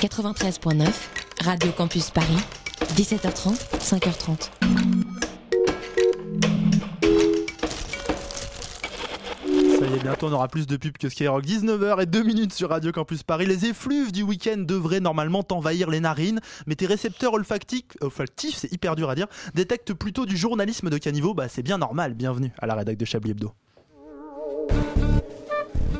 93.9, Radio Campus Paris, 17h30, 5h30. Ça y est, bientôt on aura plus de pubs que Skyrock. 19h et 2 minutes sur Radio Campus Paris. Les effluves du week-end devraient normalement t'envahir les narines, mais tes récepteurs olfactifs, olfactifs c'est hyper dur à dire, détectent plutôt du journalisme de caniveau. Bah c'est bien normal, bienvenue à la rédac de Chablis Hebdo.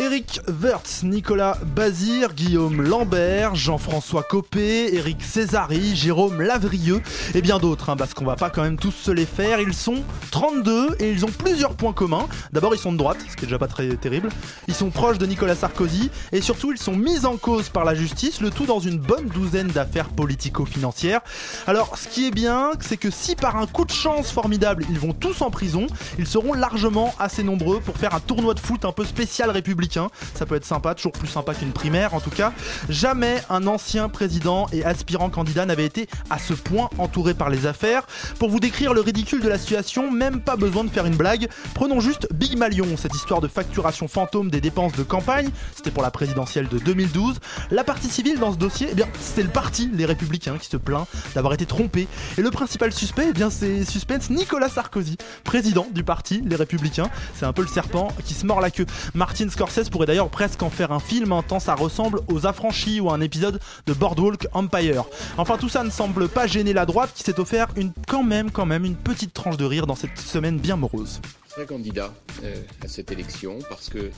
Eric Wertz, Nicolas Bazir, Guillaume Lambert, Jean-François Copé, Eric Césari, Jérôme Lavrieux et bien d'autres, hein, parce qu'on va pas quand même tous se les faire. Ils sont 32 et ils ont plusieurs points communs. D'abord, ils sont de droite, ce qui est déjà pas très terrible. Ils sont proches de Nicolas Sarkozy et surtout, ils sont mis en cause par la justice, le tout dans une bonne douzaine d'affaires politico-financières. Alors, ce qui est bien, c'est que si par un coup de chance formidable, ils vont tous en prison, ils seront largement assez nombreux pour faire un tournoi de foot un peu spécial républicain. Ça peut être sympa, toujours plus sympa qu'une primaire en tout cas. Jamais un ancien président et aspirant candidat n'avait été à ce point entouré par les affaires. Pour vous décrire le ridicule de la situation, même pas besoin de faire une blague. Prenons juste Big Malion, cette histoire de facturation fantôme des dépenses de campagne. C'était pour la présidentielle de 2012. La partie civile dans ce dossier, eh bien, c'est le parti, les Républicains, qui se plaint d'avoir été trompé. Et le principal suspect, eh bien, c'est suspense Nicolas Sarkozy, président du parti, les Républicains. C'est un peu le serpent qui se mord la queue. Martin Scorsese pourrait d'ailleurs presque en faire un film, tant ça ressemble aux affranchis ou à un épisode de Boardwalk Empire. Enfin, tout ça ne semble pas gêner la droite qui s'est offert une, quand même, quand même, une petite tranche de rire dans cette semaine bien morose. Serai candidat euh, à cette élection parce que,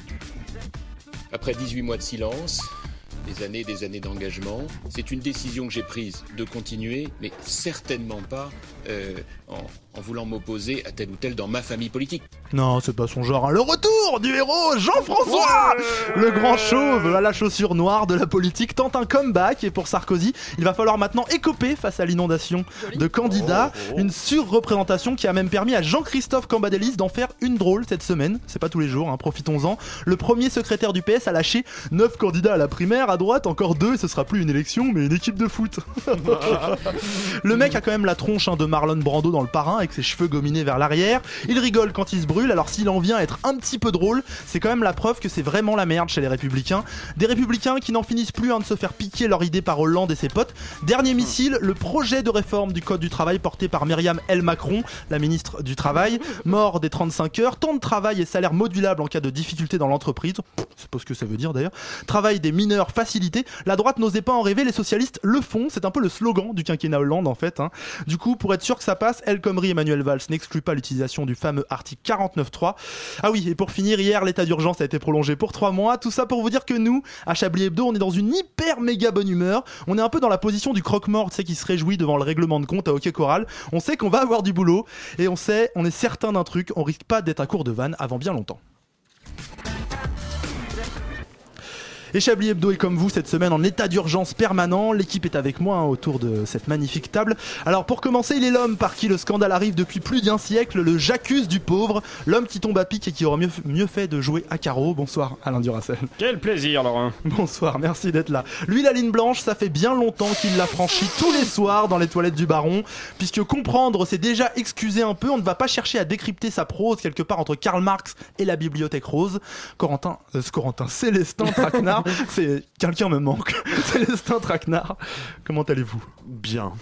après 18 mois de silence, des années, des années d'engagement, c'est une décision que j'ai prise de continuer, mais certainement pas euh, en, en voulant m'opposer à tel ou tel dans ma famille politique. Non, c'est pas son genre. hein. Le retour du héros Jean-François Le grand chauve à la chaussure noire de la politique tente un comeback et pour Sarkozy, il va falloir maintenant écoper face à l'inondation de candidats. Une surreprésentation qui a même permis à Jean-Christophe Cambadélis d'en faire une drôle cette semaine. C'est pas tous les jours, hein, profitons-en. Le premier secrétaire du PS a lâché 9 candidats à la primaire, à droite encore 2 et ce sera plus une élection mais une équipe de foot. le mec a quand même la tronche hein, de Marlon Brando dans le parrain avec ses cheveux gominés vers l'arrière. Il rigole quand il se brûle, alors s'il en vient à être un petit peu drôle, c'est quand même la preuve que c'est vraiment la merde chez les républicains. Des républicains qui n'en finissent plus hein, de se faire piquer leur idée par Hollande et ses potes. Dernier missile, le projet de réforme du code du travail porté par Myriam El Macron, la ministre du Travail, mort des 35 heures, temps de travail et salaire modulable en cas de difficulté dans l'entreprise. C'est pas ce que ça veut dire d'ailleurs. Travail des mineurs facilité. La droite n'osait pas en rêver, les socialistes le font. C'est un peu le slogan du quinquennat Hollande en fait. hein. Du coup, pour être sûr que ça passe, El Khomri Emmanuel Valls n'excluent pas l'utilisation du fameux article 49.3. Ah oui, et pour finir, hier, l'état d'urgence a été prolongé pour 3 mois. Tout ça pour vous dire que nous, à Chablis Hebdo, on est dans une hyper méga bonne humeur. On est un peu dans la position du croque-mort, tu sais, qui se réjouit devant le règlement de compte à Hockey Choral. On sait qu'on va avoir du boulot et on sait, on est certain d'un truc, on risque pas d'être à court de vannes avant bien longtemps. Et Chablis Hebdo est comme vous cette semaine en état d'urgence permanent. L'équipe est avec moi hein, autour de cette magnifique table. Alors pour commencer, il est l'homme par qui le scandale arrive depuis plus d'un siècle, le j'accuse du pauvre, l'homme qui tombe à pic et qui aura mieux, mieux fait de jouer à carreau. Bonsoir Alain Duracel. Quel plaisir, Laurent. Bonsoir, merci d'être là. Lui, la ligne blanche, ça fait bien longtemps qu'il l'a franchi tous les soirs dans les toilettes du baron, puisque comprendre, c'est déjà excuser un peu. On ne va pas chercher à décrypter sa prose quelque part entre Karl Marx et la bibliothèque rose. Corentin, euh, Corentin, Célestin Traquenard, c'est quelqu'un me manque. Célestin Traquenard, comment allez-vous? Bien.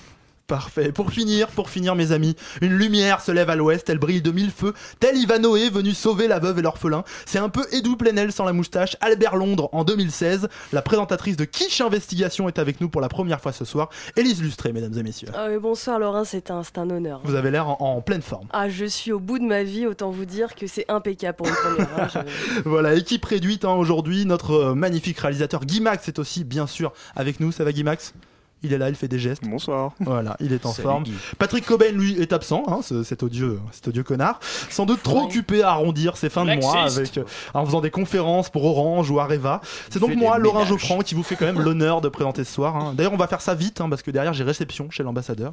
Parfait. Pour finir, pour finir, mes amis, une lumière se lève à l'ouest, elle brille de mille feux, tel Ivanoé venu sauver la veuve et l'orphelin. C'est un peu Edou Plenel sans la moustache, Albert Londres en 2016. La présentatrice de Quiche Investigation est avec nous pour la première fois ce soir. Élise Lustré, mesdames et messieurs. Ah oui, bonsoir Laurent, c'est un, honneur. Vous avez l'air en, en pleine forme. Ah, je suis au bout de ma vie, autant vous dire que c'est impeccable pour une première. hein, je- Voilà, équipe réduite hein, aujourd'hui. Notre euh, magnifique réalisateur Guy Max est aussi bien sûr avec nous. Ça va Guy Max? Il est là, il fait des gestes. Bonsoir. Voilà, il est en Salut, forme. Guy. Patrick Cobain, lui, est absent, hein, ce- cet odieux, cet odieux connard. Sans doute trop occupé à arrondir ses fins de mois avec, euh, en faisant des conférences pour Orange ou Areva. C'est donc moi, Laurent ménages. Geoffrand, qui vous fait quand même l'honneur de présenter ce soir. hein. D'ailleurs, on va faire ça vite, hein, parce que derrière, j'ai réception chez l'ambassadeur.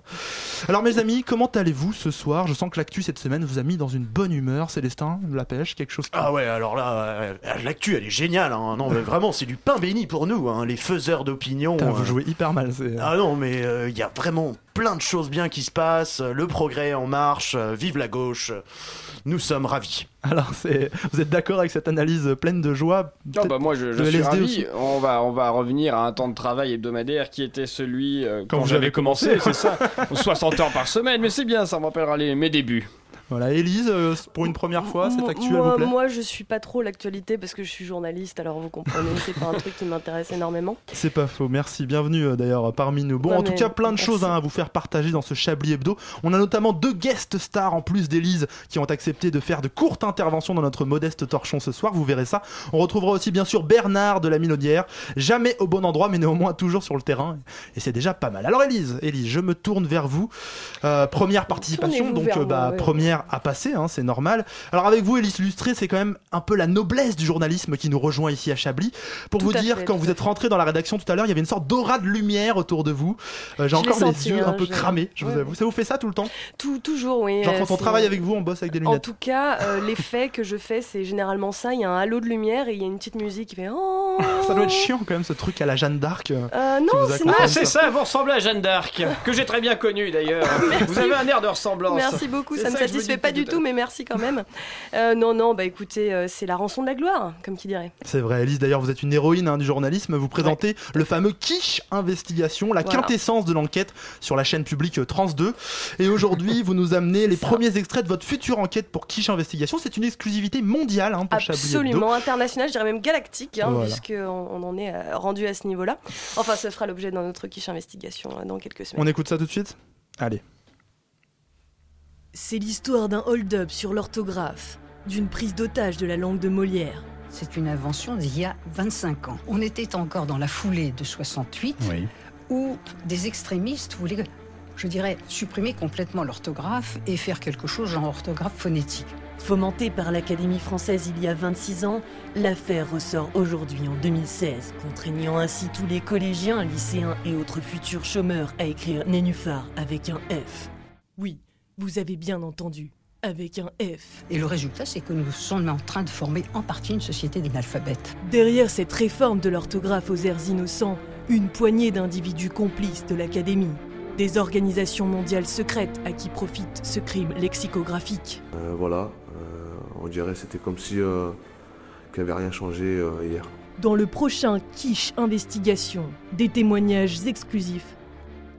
Alors, mes amis, comment allez-vous ce soir? Je sens que l'actu cette semaine vous a mis dans une bonne humeur. Célestin, la pêche, quelque chose qui... Ah ouais, alors là, euh, l'actu, elle est géniale. Hein. Non, mais vraiment, c'est du pain béni pour nous, hein, les faiseurs d'opinion. Putain, vous euh. jouez hyper mal. c'est- Ah non, mais il y a vraiment plein de choses bien qui se passent. euh, Le progrès en marche, euh, vive la gauche. euh, Nous sommes ravis. Alors, c'est... vous êtes d'accord avec cette analyse pleine de joie Non, bah moi je, suis LSD ravi. On va, on va revenir à un temps de travail hebdomadaire qui était celui euh, Quand quand, vous j'avais avez commencé, commencé. c'est ça 60 heures par semaine, mais c'est bien, ça me rappellera les, mes débuts. Voilà, Élise, euh, pour une première fois, cette Moi- actu, elle moi, vous plaît moi, je suis pas trop l'actualité parce que je suis journaliste, alors vous comprenez, c'est pas un truc qui m'intéresse énormément. C'est pas faux, merci, bienvenue euh, d'ailleurs parmi nous. Bon, Ouais, en tout cas, plein de merci. choses hein, à vous faire partager dans ce Chablis Hebdo. On a notamment deux guest stars en plus d'Élise qui ont accepté de faire de courtes interventions dans notre modeste torchon ce soir, vous verrez ça. On retrouvera aussi bien sûr Bernard de la Minaudière, jamais au bon endroit mais néanmoins toujours sur le terrain et c'est déjà pas mal. Alors Élise, Élise, je me tourne vers vous. Euh, première participation, donc moi, bah, ouais. première à passer, hein, c'est normal. Alors avec vous, Élise Lustré, c'est quand même un peu la noblesse du journalisme qui nous rejoint ici à Chablis. Pour Tout vous dire, fait, quand vous êtes rentré dans la rédaction tout à l'heure, il y avait une sorte d'aura de lumière autour de vous. Euh, J'ai encore les senti, yeux hein, un peu cramés, je vous Ouais. avoue. Ça vous fait ça tout le temps? Tout, toujours, oui. Genre euh, quand on travaille avec vous, on bosse avec des En lunettes. tout cas, euh, l'effet que je fais, c'est généralement ça. Il y a un halo de lumière et il y a une petite musique qui fait. Oh Ça doit être chiant quand même ce truc à la Jeanne d'Arc. euh. Non, c'est. Ah, c'est ça, vous ressemblez à Jeanne d'Arc, que j'ai très bien connue d'ailleurs. Vous avez un air de ressemblance. Merci beaucoup, ça me ça me satisfait dis pas du tout mais merci quand même. Euh, non, non, bah écoutez, euh, c'est la rançon de la gloire, comme qui dirait. C'est vrai, Elise, d'ailleurs, vous êtes une héroïne hein, du journalisme. Vous présentez le fameux Quiche Investigation, la Voilà. quintessence de l'enquête sur la chaîne publique euh, Trans 2. Et aujourd'hui, vous nous amenez les ça. premiers extraits de votre future enquête pour Quiche Investigation. C'est une exclusivité mondiale hein, pour. Absolument international, je dirais même galactique, hein, Voilà. puisqu'on on en est rendu à ce niveau-là. Enfin, ça fera l'objet d'un autre quiche investigation dans quelques semaines. On écoute ça tout de suite? Allez. C'est l'histoire d'un hold-up sur l'orthographe, d'une prise d'otage de la langue de Molière. C'est une invention d'il y a 25 ans. On était encore dans la foulée de 68 où des extrémistes voulaient, je dirais, supprimer complètement l'orthographe et faire quelque chose en orthographe phonétique. Fomentée par l'Académie française il y a 26 ans, l'affaire ressort aujourd'hui en 2016, contraignant ainsi tous les collégiens, lycéens et autres futurs chômeurs à écrire Nénuphar avec un F. Oui, vous avez bien entendu, avec un F. Et le résultat, c'est que nous sommes en train de former en partie une société d'analphabètes. Derrière cette réforme de l'orthographe aux airs innocents, une poignée d'individus complices de l'Académie, des organisations mondiales secrètes à qui profite ce crime lexicographique. Euh, voilà, euh, on dirait que c'était comme si euh, qu'il n'y avait rien changé euh, hier. Dans le prochain Quiche Investigation, des témoignages exclusifs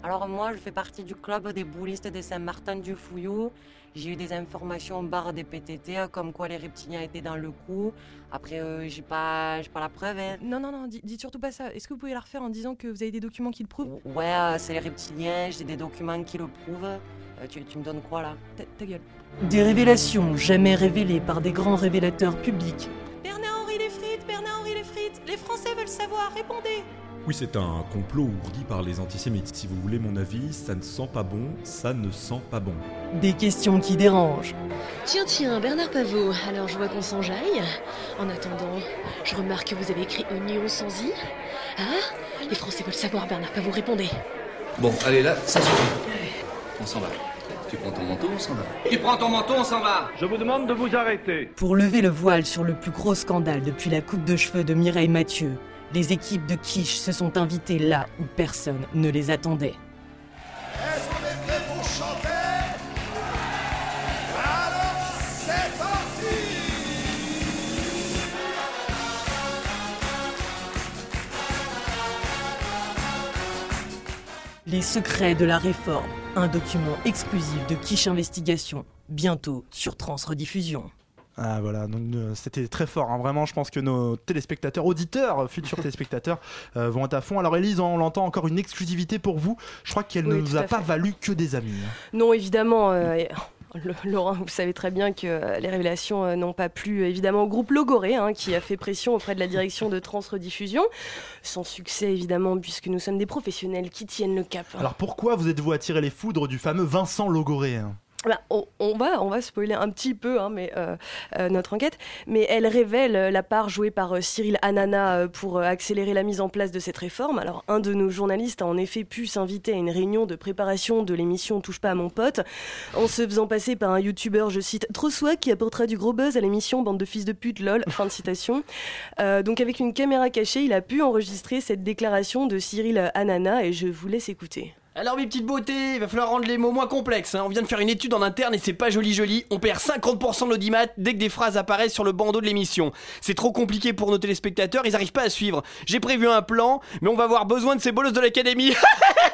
Alors moi, je fais partie du club des boulistes de Saint-Martin-du-Fouillou. J'ai eu des informations barre des PTT, comme quoi les reptiliens étaient dans le coup. Après, euh, j'ai pas, j'ai pas la preuve. hein. Non, non, non, di- dites surtout pas ça. Est-ce que vous pouvez la refaire en disant que vous avez des documents qui le prouvent? Ouais, euh, c'est les reptiliens, j'ai des documents qui le prouvent. Euh, tu, tu me donnes quoi là? Ta, ta gueule. Des révélations jamais révélées par des grands révélateurs publics. Bernard-Henri les frites, Bernard-Henri les frites, les Français veulent savoir, répondez Oui, c'est un complot ourdi par les antisémites. Si vous voulez mon avis, ça ne sent pas bon, ça ne sent pas bon. Des questions qui dérangent. Tiens, tiens, Bernard Pavot, alors je vois qu'on s'enjaille. En attendant, je remarque que vous avez écrit Oignon sans i. Hein Les Français veulent savoir, Bernard Pavot, répondez. Bon, allez là, ça suffit. On s'en va. Tu prends ton manteau, on s'en va. Tu prends ton manteau, on s'en va. Je vous demande de vous arrêter. Pour lever le voile sur le plus gros scandale depuis la coupe de cheveux de Mireille Mathieu, les équipes de quiche se sont invitées là où personne ne les attendait. Est-ce qu'on est prêt pour chanter? Alors, c'est parti Les secrets de la réforme, un document exclusif de Quiche Investigation, bientôt sur Transrediffusion. Ah voilà, donc euh, c'était très fort, hein. vraiment je pense que nos téléspectateurs, auditeurs, euh, futurs téléspectateurs euh, vont être à fond. Alors Elise, on l'entend encore une exclusivité pour vous, je crois qu'elle Oui, ne nous a pas fait. valu que des amis. hein. Non, évidemment. euh, Le- Laurent, vous savez très bien que les révélations n'ont pas plu évidemment au groupe Logoré, hein, qui a fait pression auprès de la direction de Transrediffusion. Sans succès évidemment, puisque nous sommes des professionnels qui tiennent le cap. Alors pourquoi vous êtes-vous attiré les foudres du fameux Vincent Logoré Bah, on, va, on spoiler un petit peu hein, euh, euh, notre enquête, mais elle révèle euh, la part jouée par Cyril Hanouna pour accélérer la mise en place de cette réforme. Alors, un de nos journalistes a en effet pu s'inviter à une réunion de préparation de l'émission Touche pas à mon pote, en se faisant passer par un youtubeur, je cite, trop swag qui apportera du gros buzz à l'émission Bande de fils de pute, lol. Fin de citation. Donc, avec une caméra cachée, il a pu enregistrer cette déclaration de Cyril Hanouna et je vous laisse écouter. Alors mes petites beautés, il va falloir rendre les mots moins complexes. hein. On vient de faire une étude en interne et c'est pas joli joli. On perd 50% de l'audimat dès que des phrases apparaissent sur le bandeau de l'émission. C'est trop compliqué pour nos téléspectateurs, ils arrivent pas à suivre. J'ai prévu un plan, mais on va avoir besoin de ces bolosses de l'académie.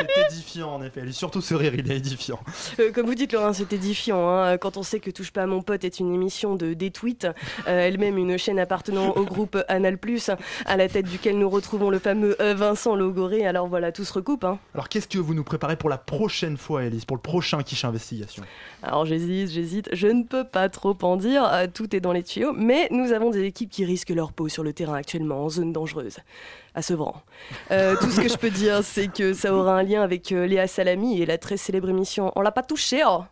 C'est édifiant en effet, et surtout ce rire, il est édifiant. Euh, comme vous dites, Laurent, c'est édifiant. hein. Quand on sait que Touche pas à mon pote est une émission de des tweets, euh, elle-même une chaîne appartenant au groupe Anal Plus, à la tête duquel nous retrouvons le fameux euh, Vincent Logoré. Alors voilà, tout se recoupe. hein. Alors qu'est-ce que vous nous préparez pour la prochaine fois, Elise, pour le prochain quiche investigation? Alors j'hésite, j'hésite. Je ne peux pas trop en dire. Tout est dans les tuyaux. Mais nous avons des équipes qui risquent leur peau sur le terrain actuellement, en zone dangereuse. À Sevran. Euh, tout ce que je peux dire, c'est que ça aura un lien avec euh, Léa Salami et la très célèbre émission On l'a pas touché, oh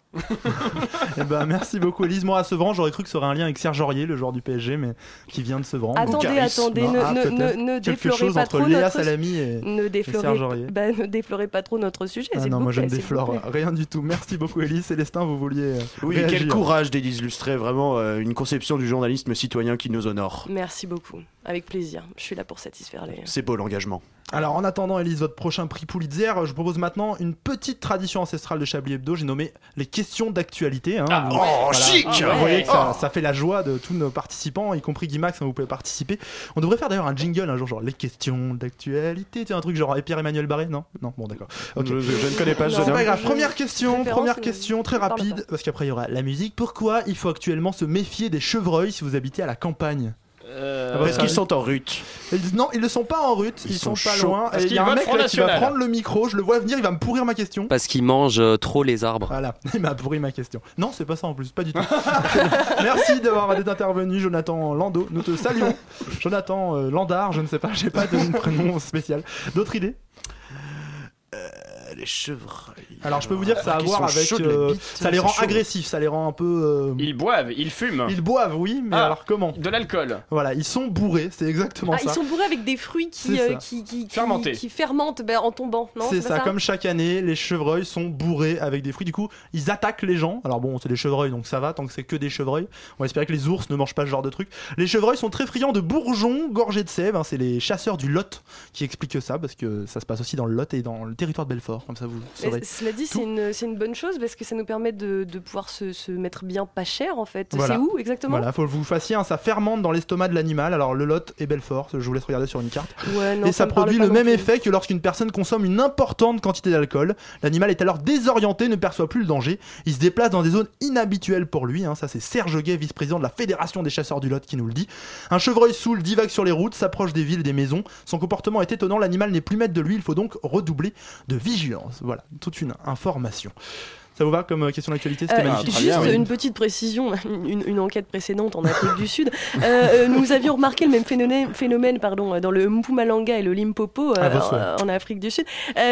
Eh ben, merci beaucoup, Elise. Moi, à Sevran, j'aurais cru que ça aurait un lien avec Serge Aurier, le joueur du PSG, mais qui vient de Sevran. Attendez, attendez, Non, ne, ah, ne, peut-être. ne, ne Quelque déflorez chose pas entre trop Léa notre... Salami et, ne et déflorez, Serge Aurier. bah, ne déflorez pas trop notre sujet. Ah non, vous moi je ne déflore rien du tout. Merci beaucoup, Elise. Célestin, vous vouliez. euh, Oui, réagir. quel courage d'illustrer vraiment euh, une conception du journalisme citoyen qui nous honore. Merci beaucoup, avec plaisir. Je suis là pour satisfaire les. C'est beau l'engagement. Alors en attendant, Elise, votre prochain prix Pulitzer, je vous propose maintenant une petite tradition ancestrale de Chablis Hebdo. J'ai nommé les questions d'actualité. hein. Ah, Vous- oh, chic Vous Ah, voyez ouais. que ça, Oh. ça fait la joie de tous nos participants, y compris Guy Max, hein, vous pouvez participer. On devrait faire d'ailleurs un jingle un jour, genre les questions d'actualité. Tu sais, un truc genre et Pierre-Emmanuel Barré Non? Non, bon d'accord. Je- je- je ne connais pas ce C'est pas grave. Première question, première question, très rapide, parce qu'après il y aura la musique. Pourquoi il faut actuellement se méfier des chevreuils si vous habitez à la campagne? Euh, Parce qu'ils sont en. Ils- Non, ils ne sont pas en rute, ils, Ils sont, sont pas chauds. loin. Il y a qu'ils un mec là qui va prendre le micro, je le vois venir, il va me pourrir ma question. Parce qu'ils mangent euh, trop les arbres. Voilà, il m'a pourri ma question. Non, c'est pas ça en plus, pas du tout. Merci d'avoir été intervenu, Jonathan Lando. Nous te saluons. Jonathan euh, Landard, je ne sais pas, j'ai pas de prénom spécial. D'autres idées? Les chevreuils. Alors je peux vous dire que ça a à voir avec. euh, ça les rend chaud. agressifs, ça les rend un peu. euh, Ils boivent, ils fument. Ils boivent, oui, mais Ah. alors comment? De l'alcool. Voilà, ils sont bourrés, c'est exactement Ah, ça. ils sont bourrés avec des fruits qui, euh, qui, qui, qui- Fermentés. qui fermentent ben, en tombant, non C'est ça, comme chaque année, les chevreuils sont bourrés avec des fruits. Du coup, ils attaquent les gens. Alors bon, c'est des chevreuils, donc ça va, tant que c'est que des chevreuils. On va espérer que les ours ne mangent pas ce genre de trucs. Les chevreuils sont très friands de bourgeons gorgés de sève. hein. C'est les chasseurs du Lot qui expliquent ça, parce que ça se passe aussi dans le Lot et dans le territoire de Belfort. Comme ça, vous Mais saurez. Dit, c'est une, bonne chose parce que ça nous permet de, de pouvoir se, se mettre bien pas cher en fait. Voilà. C'est où exactement Voilà, faut que vous fassiez, hein, ça fermente dans l'estomac de l'animal. Alors le Lot et Belfort, je vous laisse regarder sur une carte. Ouais, non, et ça, produit le même effet que lorsqu'une personne consomme une importante quantité d'alcool. L'animal est alors désorienté, ne perçoit plus le danger. Il se déplace dans des zones inhabituelles pour lui. hein. Ça, c'est Serge Gay, vice-président de la Fédération des chasseurs du Lot, qui nous le dit. Un chevreuil saoul divague sur les routes, s'approche des villes, des maisons. Son comportement est étonnant. L'animal n'est plus maître de lui. Il faut donc redoubler de vigilance. Voilà, toute une information. Ça vous va comme euh, question d'actualité C'était Euh, magnifique. juste une petite précision, une, une enquête précédente en Afrique du Sud. Euh, nous avions remarqué le même phénomène, phénomène pardon, dans le Mpumalanga et le Limpopo souhaits. en, en Afrique du Sud,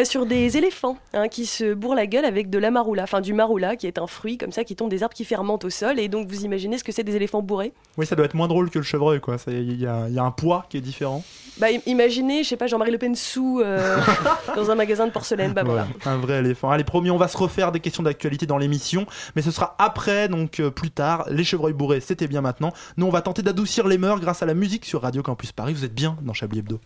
sur des éléphants hein, qui se bourrent la gueule avec de la maroula, enfin du maroula qui est un fruit comme ça qui tombe des arbres qui fermentent au sol. Et donc vous imaginez ce que c'est des éléphants bourrés? Oui, ça doit être moins drôle que le chevreuil, quoi. Il y, a- il y a un poids qui est différent. Bah im- imaginez, je sais pas, Jean-Marie Le Pen sous euh, dans un magasin de porcelaine. Bah voilà. Voilà, un vrai éléphant. Allez, promis, on va se refaire des questions d'actualité dans l'émission, mais ce sera après, donc euh, plus tard. Les chevreuils bourrés, c'était bien maintenant. Nous, on va tenter d'adoucir les mœurs grâce à la musique sur Radio Campus Paris. Vous êtes bien dans Chablis Hebdo.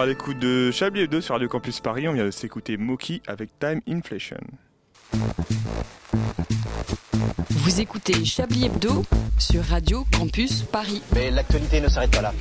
Toujours à l'écoute de Chablis Hebdo sur Radio Campus Paris. On vient de s'écouter Moki avec Time Inflation. Vous écoutez Chablis Hebdo sur Radio Campus Paris. Mais l'actualité ne s'arrête pas là.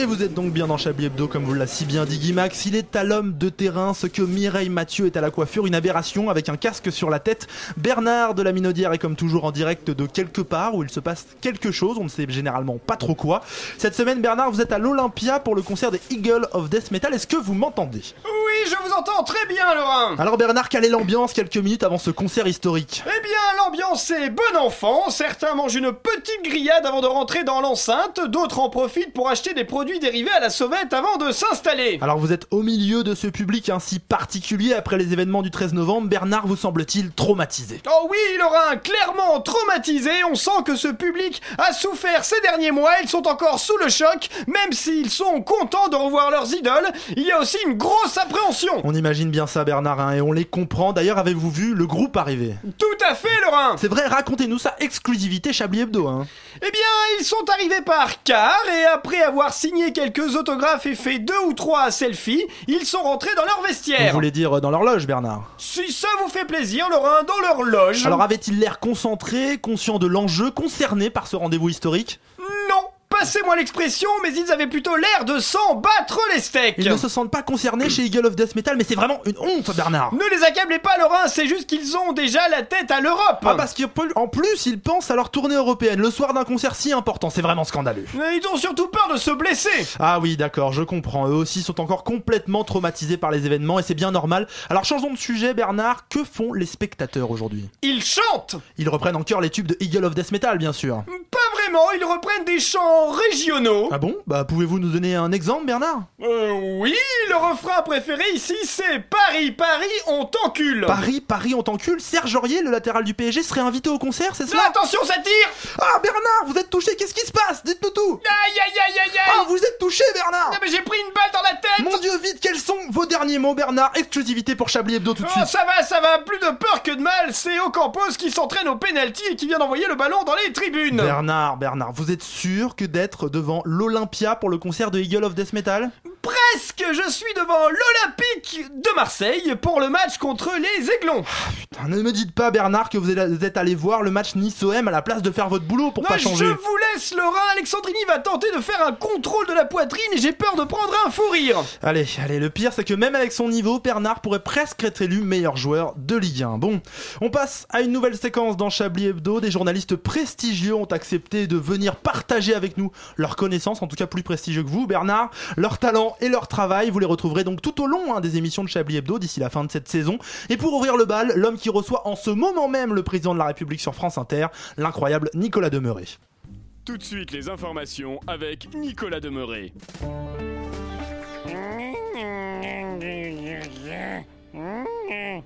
Et vous êtes donc bien dans Chablis Hebdo, comme vous l'a si bien dit Guy Max. Il est à l'homme de terrain, ce que Mireille Mathieu est à la coiffure, une aberration avec un casque sur la tête. Bernard de la Minaudière est comme toujours en direct de quelque part où il se passe quelque chose, on ne sait généralement pas trop quoi. Cette semaine, Bernard, vous êtes à l'Olympia pour le concert des Eagle of Death Metal. Est-ce que vous m'entendez? Oui, je vous entends très bien, Laurent. Alors Bernard, quelle est l'ambiance quelques minutes avant ce concert historique? Eh bien, l'ambiance est bon enfant. Certains mangent une petite grillade avant de rentrer dans l'enceinte, d'autres en profitent pour acheter des produits dérivés à la sauvette avant de s'installer. Alors vous êtes au milieu de ce public ainsi particulier après les événements du 13 novembre. Bernard vous semble-t-il traumatisé Oh oui, Laurent, clairement traumatisé. On sent que ce public a souffert ces derniers mois. Ils sont encore sous le choc, même s'ils sont contents de revoir leurs idoles. Il y a aussi une grosse appréhension. On imagine bien ça Bernard hein, et on les comprend. D'ailleurs, avez-vous vu le groupe arriver? Tout à fait, Laurent. C'est vrai, racontez-nous ça, exclusivité Chablis Hebdo. Hein. Eh bien, ils sont arrivés par car et après avoir signé quelques autographes et fait deux ou trois selfies, ils sont rentrés dans leur Vous vestiaire. voulez dire euh, dans l'horloge, Bernard? Si ça vous fait plaisir, Laurent, dans leur loge. Alors avait-il l'air concentré, conscient de l'enjeu, concerné par ce rendez-vous historique? Non, passez-moi l'expression, mais ils avaient plutôt l'air de s'en battre les steaks. Ils ne se sentent pas concernés chez Eagle of Death Metal, mais c'est vraiment une honte, Bernard Ne les accablez pas, Laurent, c'est juste qu'ils ont déjà la tête à l'Europe. Ah parce qu'en plus ils pensent à leur tournée européenne le soir d'un concert si important, c'est vraiment scandaleux. Mais Ils ont surtout peur de se blesser. Ah oui d'accord, je comprends, eux aussi sont encore complètement traumatisés par les événements et c'est bien normal. Alors changeons de sujet Bernard, que font les spectateurs aujourd'hui? Ils chantent Ils reprennent en chœur les tubes de Eagle of Death Metal bien sûr. Pas ils reprennent des chants régionaux. Ah bon? Bah pouvez-vous nous donner un exemple Bernard? Euh, oui, le refrain préféré ici, c'est Paris, Paris, on t'encule. Paris, Paris on t'encule, Serge Aurier, le latéral du PSG, serait invité au concert, c'est cela? Attention, ça tire! Ah Bernard, vous êtes touché, qu'est-ce qui se passe? Dites-nous tout! Aïe, aïe, aïe, aïe, aïe! Ah vous êtes touché Bernard! Ah, mais j'ai pris une balle dans la tête! Mon dieu vite, quels sont vos derniers mots Bernard? Exclusivité pour Chablis Hebdo tout de Oh, suite. ça va, ça va, plus de peur que de mal, c'est Ocampos qui s'entraîne au penalty et qui vient d'envoyer le ballon dans les tribunes. Bernard, Bernard, vous êtes sûr que d'être devant l'Olympia pour le concert de Eagle of Death Metal? Presque, je suis devant l'Olympique de Marseille pour le match contre les Aiglons? Putain, Ne me dites pas Bernard que vous êtes- allé voir le match Nice-OM à la place de faire votre boulot pour Non, pas je changer. vous laisse, Laurent. Alexandrini va tenter de faire un contrôle de la poitrine et j'ai peur de prendre un fou rire. Allez, allez, le pire c'est que même avec son niveau, Bernard pourrait presque être élu meilleur joueur de Ligue 1. Bon, on passe à une nouvelle séquence dans Chablis Hebdo. Des journalistes prestigieux ont accepté de venir partager avec nous leurs connaissances, en tout cas plus prestigieux que vous, Bernard, leur talent et leur travail. Vous les retrouverez donc tout au long hein, des émissions de Chablis Hebdo d'ici la fin de cette saison. Et pour ouvrir le bal, l'homme qui reçoit en ce moment même le président de la République sur France Inter, l'incroyable Nicolas Demeuré. Tout de suite les informations avec Nicolas Demeuré.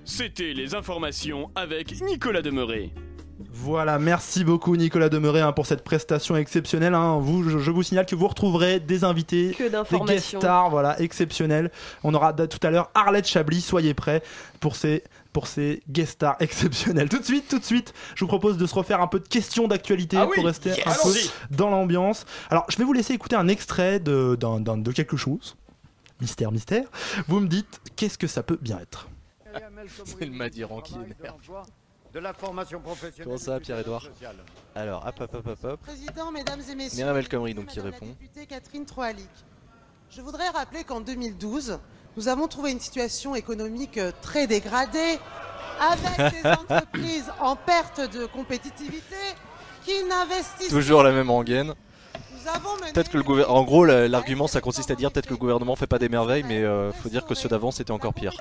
C'était les informations avec Nicolas Demeuré. Voilà, merci beaucoup Nicolas Demeuré hein, pour cette prestation exceptionnelle. hein. Vous, je, je vous signale que vous retrouverez des invités, des guest stars, voilà, exceptionnels. On aura d- tout à l'heure Arlette Chablis, soyez prêts pour ces pour ces guest stars exceptionnels. Tout de suite, tout de suite, je vous propose de se refaire un peu de questions d'actualité Ah oui, pour rester yes. un peu dans l'ambiance. Alors, je vais vous laisser écouter un extrait de, d'un- d'un- de quelque chose. Mystère, mystère. Vous me dites qu'est-ce que ça peut bien être? C'est le Madiran qui énerve. De la formation professionnelle. Comment ça, Pierre-Edouard Alors, hop, hop, hop, hop, hop. Président, mesdames et messieurs, Myriam El Khomri, donc, qui répond. Députée Catherine Troalic. Je voudrais rappeler qu'en 2012, nous avons trouvé une situation économique euh, très dégradée, avec des entreprises en perte de compétitivité qui n'investissent Toujours la même rengaine. Peut-être que le gouvernement. En gros, la- l'argument, ça consiste à dire peut-être que le gouvernement fait pas des merveilles, mais euh, faut dire que ceux d'avant c'était encore pire.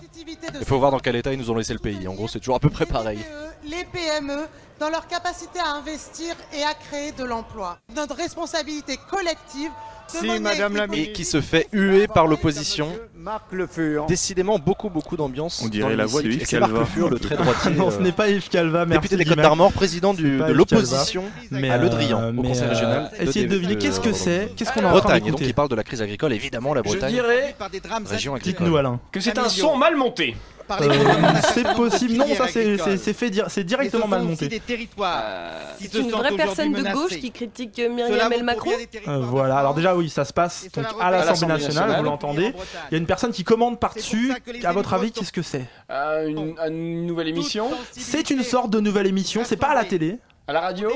Il faut voir dans quel état ils nous ont laissé le pays. En gros, c'est toujours à peu près pareil. les PME dans leur capacité à investir et à créer de l'emploi. Notre responsabilité collective de mener Et qui se fait huer par l'opposition. Marc Le Fur. Décidément, beaucoup, beaucoup d'ambiance. On dirait la voix de. Yves Et c'est Marc Calva. Le Fur, le très droitier. non, ce euh, n'est pas Yves Calva, merci. Député des. Côtes d'Armor, président du- de l'opposition Calva. à Le euh, Drian, au mais, Conseil euh, régional. Essayez de deviner de- qu'est-ce que c'est, qu'est-ce qu'on train Bretagne, et donc il parle de la crise agricole, évidemment, la Je Bretagne. dirais Région agricole. Dites-nous Alain. que c'est un son mal monté. Euh, c'est possible. Non, ça c'est fait dire, c'est directement mal monté. aussi des territoires. qui C'est une vraie personne de gauche qui critique euh, Myriam El Macron. Euh, voilà, alors déjà oui, ça se passe donc, à l'Assemblée nationale, vous l'entendez. Il y a une personne qui commande par-dessus. À votre avis, qu'est-ce que c'est Euh, une, une nouvelle émission C'est une sorte de nouvelle émission, c'est pas à la télé. À la radio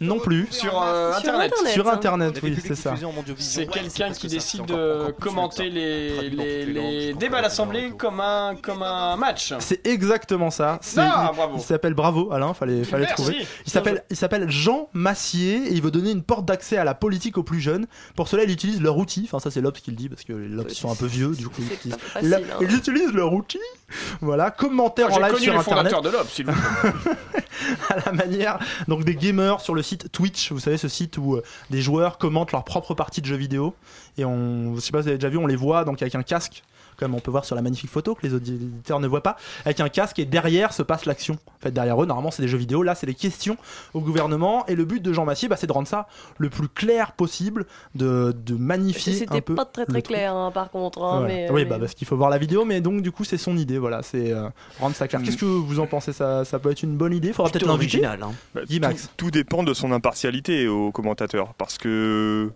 Non plus. Sur euh, internet. Sur internet, oui, c'est ça. C'est quelqu'un qui décide de commenter les, les, les débats à l'Assemblée comme un, comme un match. C'est exactement ça. Ah, il- bravo. il s'appelle Bravo, Alain, fallait, fallait Merci. trouver. Il s'appelle, joué. il s'appelle Jean Massier et il veut donner une porte d'accès à la politique aux plus jeunes. Pour cela, il utilise leur outil. Enfin, ça, c'est l'Obs qui le dit parce que les Obs sont un peu vieux, du coup, ils utilisent, facile, la- hein. ils utilisent leur outil. Voilà, commentaire en live sur internet. de l'Obs, s'il vous plaît. à la manière donc des gamers sur le site Twitch, vous savez ce site où euh, des joueurs commentent leur propre partie de jeux vidéo. Et on je sais pas si vous avez déjà vu, on les voit donc avec un casque comme on peut voir sur la magnifique photo que les auditeurs ne voient pas, avec un casque et derrière se passe l'action. En fait, derrière eux, normalement, c'est des jeux vidéo, là, c'est des questions au gouvernement. Et le but de Jean Massier, bah, c'est de rendre ça le plus clair possible, de, de magnifier un C'était peu. pas très très clair hein, par contre. hein, Voilà. mais, oui, mais- bah, parce qu'il faut voir la vidéo, mais donc du coup c'est son idée, voilà, c'est euh, rendre ça clair. Qu'est-ce que vous en pensez? Ça, ça peut être une bonne idée? Faudra peut-être l'inviter. original, hein. Bah. Tout, tout dépend de son impartialité au commentateur. Parce que.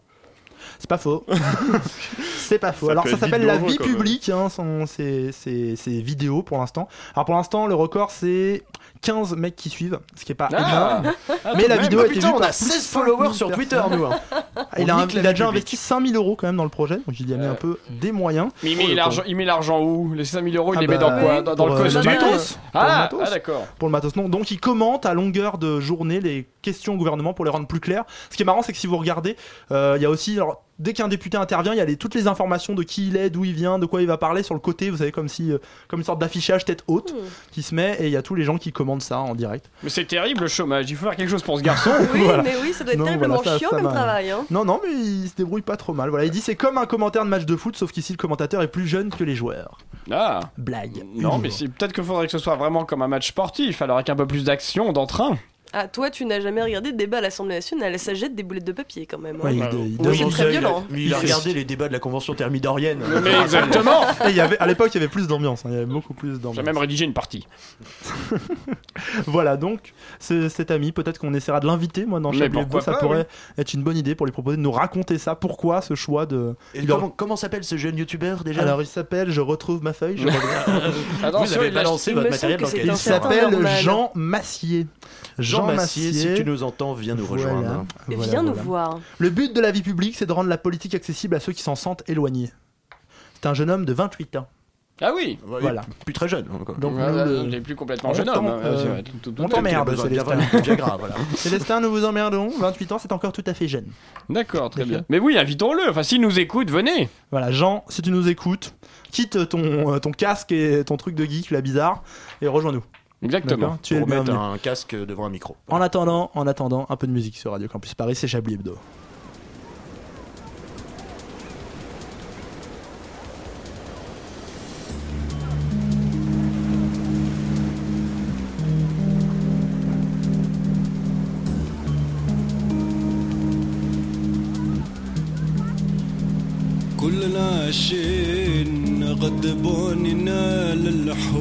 C'est pas faux. c'est pas faux. Ça Alors ça s'appelle la vie publique, hein, son- c'est c'est- c'est vidéo pour l'instant. Alors pour l'instant, le record c'est 15 mecs qui suivent, ce qui est pas Ah. énorme. Ah, mais la vidéo même. a été Putain, vue on a plus de 16 50 followers 000 sur Twitter, nous, hein. il, a, il déjà investi 5000 euros quand même dans le projet, donc il y a mis un peu des moyens. Mais il met l'argent- il met l'argent où? Les 5000 euros, il Ah les met bah, dans quoi Dans, dans le euh, costume le Ah, matos. ah, d'accord. Pour le matos, non. Donc il commente à longueur de journée les questions au gouvernement pour les rendre plus claires. Ce qui est marrant, c'est que si vous regardez, euh, il y a aussi, alors, dès qu'un député intervient, il y a les- toutes les informations de qui il est, d'où il vient, de quoi il va parler sur le côté. Vous savez, comme si, euh, comme une sorte d'affichage tête haute qui se met, et il y a tous les gens qui commandent ça en direct. Mais c'est terrible le chômage, il faut faire quelque chose pour ce garçon. Oui, Voilà. mais oui, ça doit être Non, terriblement voilà, ça- chiant ça comme travail. Hein. Non, non, mais il se débrouille pas trop mal. Voilà, il dit c'est comme un commentaire de match de foot, sauf qu'ici le commentateur est plus jeune que les joueurs. Ah. Blague. Non, Humour. mais c'est- peut-être qu'il faudrait que ce soit vraiment comme un match sportif, alors avec un peu plus d'action, d'entrain. Ah, toi, tu n'as jamais regardé de débat à l'Assemblée nationale. Ça jette des boulettes de papier quand même. hein. Ouais, il- il Oui, donne- c'est il- très il- violent. Lui, il a regardé les débats de la convention thermidorienne. Mais exactement. Et il y avait, à l'époque, il y avait plus d'ambiance. hein, il y avait beaucoup plus d'ambiance. J'ai même rédigé une partie. Voilà, donc ce- cet ami, peut-être qu'on essaiera de l'inviter, moi, dans Mais chaque pourquoi ça pas, pourrait oui. être une bonne idée pour lui proposer de nous raconter ça. Pourquoi ce choix de. Et Il comment, comment s'appelle ce jeune youtubeur déjà? Alors il s'appelle, je retrouve ma feuille, je regarde. Vous avez balancé votre matériel Il s'appelle Jean Massier. Jean Massier, si tu nous entends, viens nous Voilà. rejoindre. Voilà, Viens nous voir. Le but de la vie publique, c'est de rendre la politique accessible à ceux qui s'en sentent éloignés. C'est un jeune homme de 28 ans. Ah oui Voilà. Plus très jeune. encore. Donc, le- il est plus complètement on jeune homme, hein, euh, tout- tout- on t'emmerde, Célestin. Viagra, voilà. Célestin, nous vous emmerdons. 28 ans, c'est encore tout à fait jeune. D'accord, très bien. Mais oui, invitons-le. Enfin, s'il nous écoute, venez. Voilà, Jean, si tu nous écoutes, quitte ton, euh, ton casque et ton truc de geek, la bizarre, et rejoins-nous. Exactement. D'accord Tu es le Pour mettre bienvenu. un casque devant un micro. En attendant, en attendant, un peu de musique sur Radio Campus Paris, c'est Chablis Hebdo. كلنا عايشين غضبوننا للحب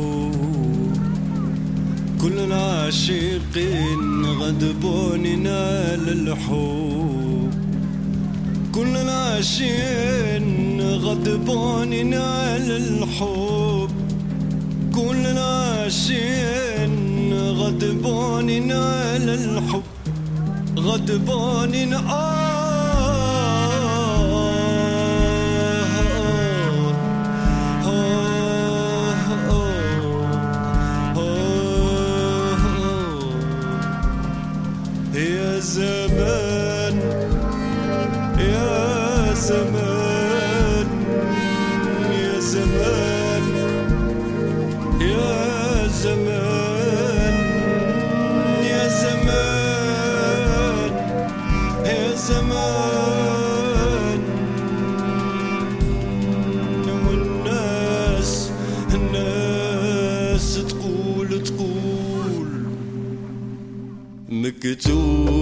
كل العاشقين غدبون نال الحب كل العاشقين غدبون نال الحب كل العاشقين غدبون نال الحب غدبون نال آه. زمان يا زمان يا زمان يا زمان يا زمان والناس الناس تقول تقول مكتوب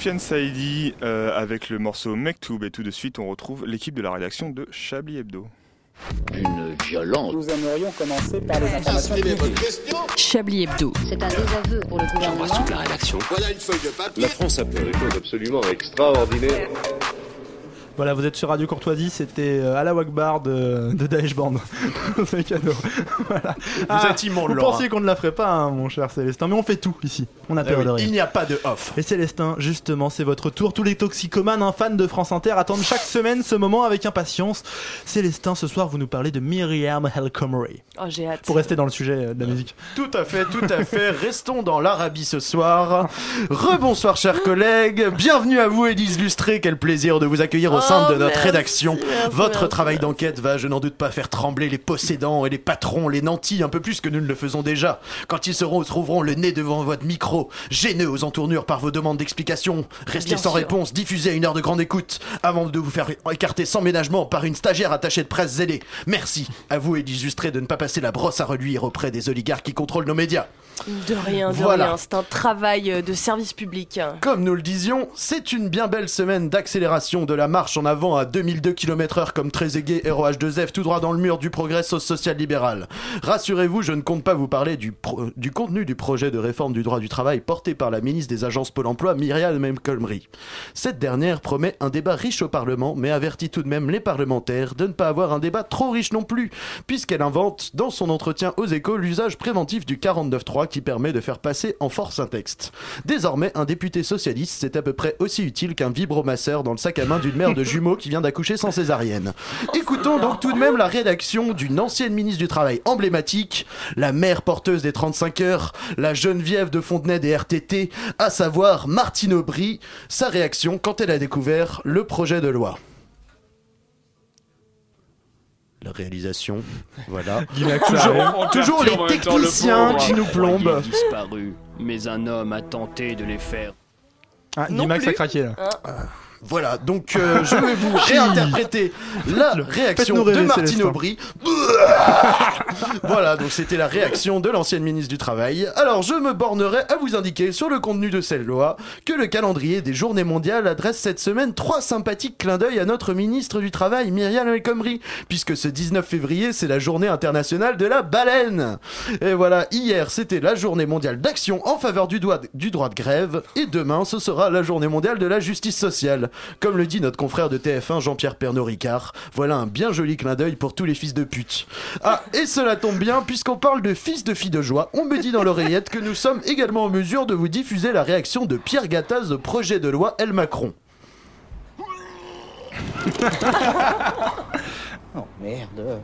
Sofiane Saïdi euh, avec le morceau Mektoub et tout de suite on retrouve l'équipe de la rédaction de Chablis Hebdo. Une violence. Nous aimerions commencer par les informations Chablis Hebdo. C'est un désaveu pour le gouvernement. toute la rédaction. Voilà une feuille de papier. La France a fait des choses absolument extraordinaires. Voilà, vous êtes sur Radio Courtoisie, c'était euh, Ala Wakbar de, de Daesh Band. C'est cadeau. Voilà. Vous êtes immonde, Vous pensiez qu'on ne la ferait pas, hein, mon cher Célestin, mais on fait tout ici. On a Eh oui, peur de rien. il n'y a pas de off. Et Célestin, justement, c'est votre tour. Tous les toxicomanes, hein, fans de France Inter, attendent chaque semaine ce moment avec impatience. Célestin, ce soir, vous nous parlez de Myriam Helcomery. Oh, j'ai hâte. Pour rester dans le sujet euh, de la musique. Tout à fait, tout à fait. Restons dans l'Arabie ce soir. Rebonsoir, chers collègues. Bienvenue à vous, Élise Lustré. Quel plaisir de vous accueillir au sein Oh, de notre merci, rédaction. merci, Votre merci. travail d'enquête va, je n'en doute pas, faire trembler les possédants et les patrons, les nantis, un peu plus que nous ne le faisons déjà. Quand ils seront, trouveront le nez devant votre micro, gêneux aux entournures par vos demandes d'explication, restez Bien sans sûr. réponse, diffusez à une heure de grande écoute, avant de vous faire écarter sans ménagement par une stagiaire attachée de presse zélée. Merci à vous, Élise Lustré, de ne pas passer la brosse à reluire auprès des oligarques qui contrôlent nos médias. De rien, de Voilà. rien. C'est un travail euh, de service public. Comme nous le disions, c'est une bien belle semaine d'accélération de la marche en avant à 2002 km/h comme Trezeguet et ROH2F tout droit dans le mur du progrès social-libéral. Rassurez-vous, je ne compte pas vous parler du, pro- du contenu du projet de réforme du droit du travail porté par la ministre des Agences Pôle emploi, Myriam El Khomri. Cette dernière promet un débat riche au Parlement, mais avertit tout de même les parlementaires de ne pas avoir un débat trop riche non plus, puisqu'elle invente dans son entretien aux échos l'usage préventif du 49.3 qui permet de faire passer en force un texte. Désormais, un député socialiste, c'est à peu près aussi utile qu'un vibromasseur dans le sac à main d'une mère de jumeaux qui vient d'accoucher sans césarienne. Écoutons donc tout de même la rédaction d'une ancienne ministre du Travail emblématique, la mère porteuse des 35 heures, la Geneviève de Fontenay des RTT, à savoir Martine Aubry, sa réaction quand elle a découvert le projet de loi. La réalisation, voilà. Toujours toujours les techniciens qui nous plombent. disparu, mais un homme a tenté de les faire. Ah, Guimax a craqué là. Voilà, donc euh, je vais vous réinterpréter la réaction de rêver, Martine Célestin. Aubry. voilà, donc c'était la réaction de l'ancienne ministre du Travail. Alors je me bornerai à vous indiquer sur le contenu de cette loi que le calendrier des journées mondiales adresse cette semaine trois sympathiques clins d'œil à notre ministre du Travail, Myriam El Khomri, puisque ce 19 février c'est la journée internationale de la baleine. Et voilà, hier c'était la journée mondiale d'action en faveur du droit de grève, et demain ce sera la journée mondiale de la justice sociale. Comme le dit notre confrère de TF1 Jean-Pierre Pernod-Ricard, voilà un bien joli clin d'œil pour tous les fils de pute. Ah, et cela tombe bien, puisqu'on parle de fils de filles de joie, on me dit dans l'oreillette que nous sommes également en mesure de vous diffuser la réaction de Pierre Gattaz au projet de loi El Macron. Oh merde.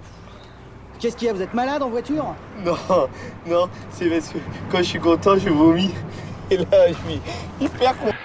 Qu'est-ce qu'il y a Vous êtes malade en voiture? Non, non, c'est parce que quand je suis content, je vomis. Et là, je suis hyper content.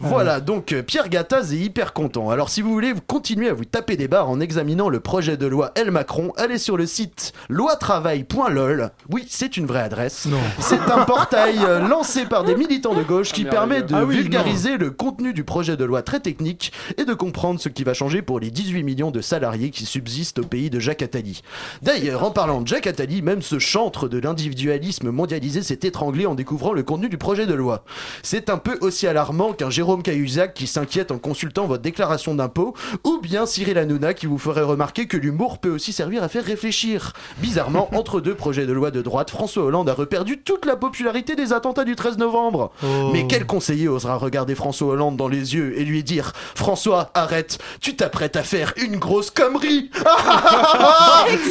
Voilà, donc euh, Pierre Gattaz est hyper content. Alors si vous voulez vous continuer à vous taper des barres en examinant le projet de loi El Macron, allez sur le site loitravail.lol. Oui, c'est une vraie adresse. C'est un portail euh, lancé par des militants de gauche qui permet de Ah oui, vulgariser le contenu du projet de loi très technique et de comprendre ce qui va changer pour les 18 millions de salariés qui subsistent au pays de Jacques Attali. D'ailleurs, en parlant de Jacques Attali, même ce chantre de l'individualisme mondialisé s'est étranglé en découvrant le contenu du projet de loi. C'est un peu aussi alarmant Jérôme Cahuzac qui s'inquiète en consultant votre déclaration d'impôt, ou bien Cyril Hanouna qui vous ferait remarquer que l'humour peut aussi servir à faire réfléchir. Bizarrement, entre deux projets de loi de droite, François Hollande a reperdu toute la popularité des attentats du 13 novembre. Mais quel conseiller osera regarder François Hollande dans les yeux et lui dire François, arrête, tu t'apprêtes à faire une grosse connerie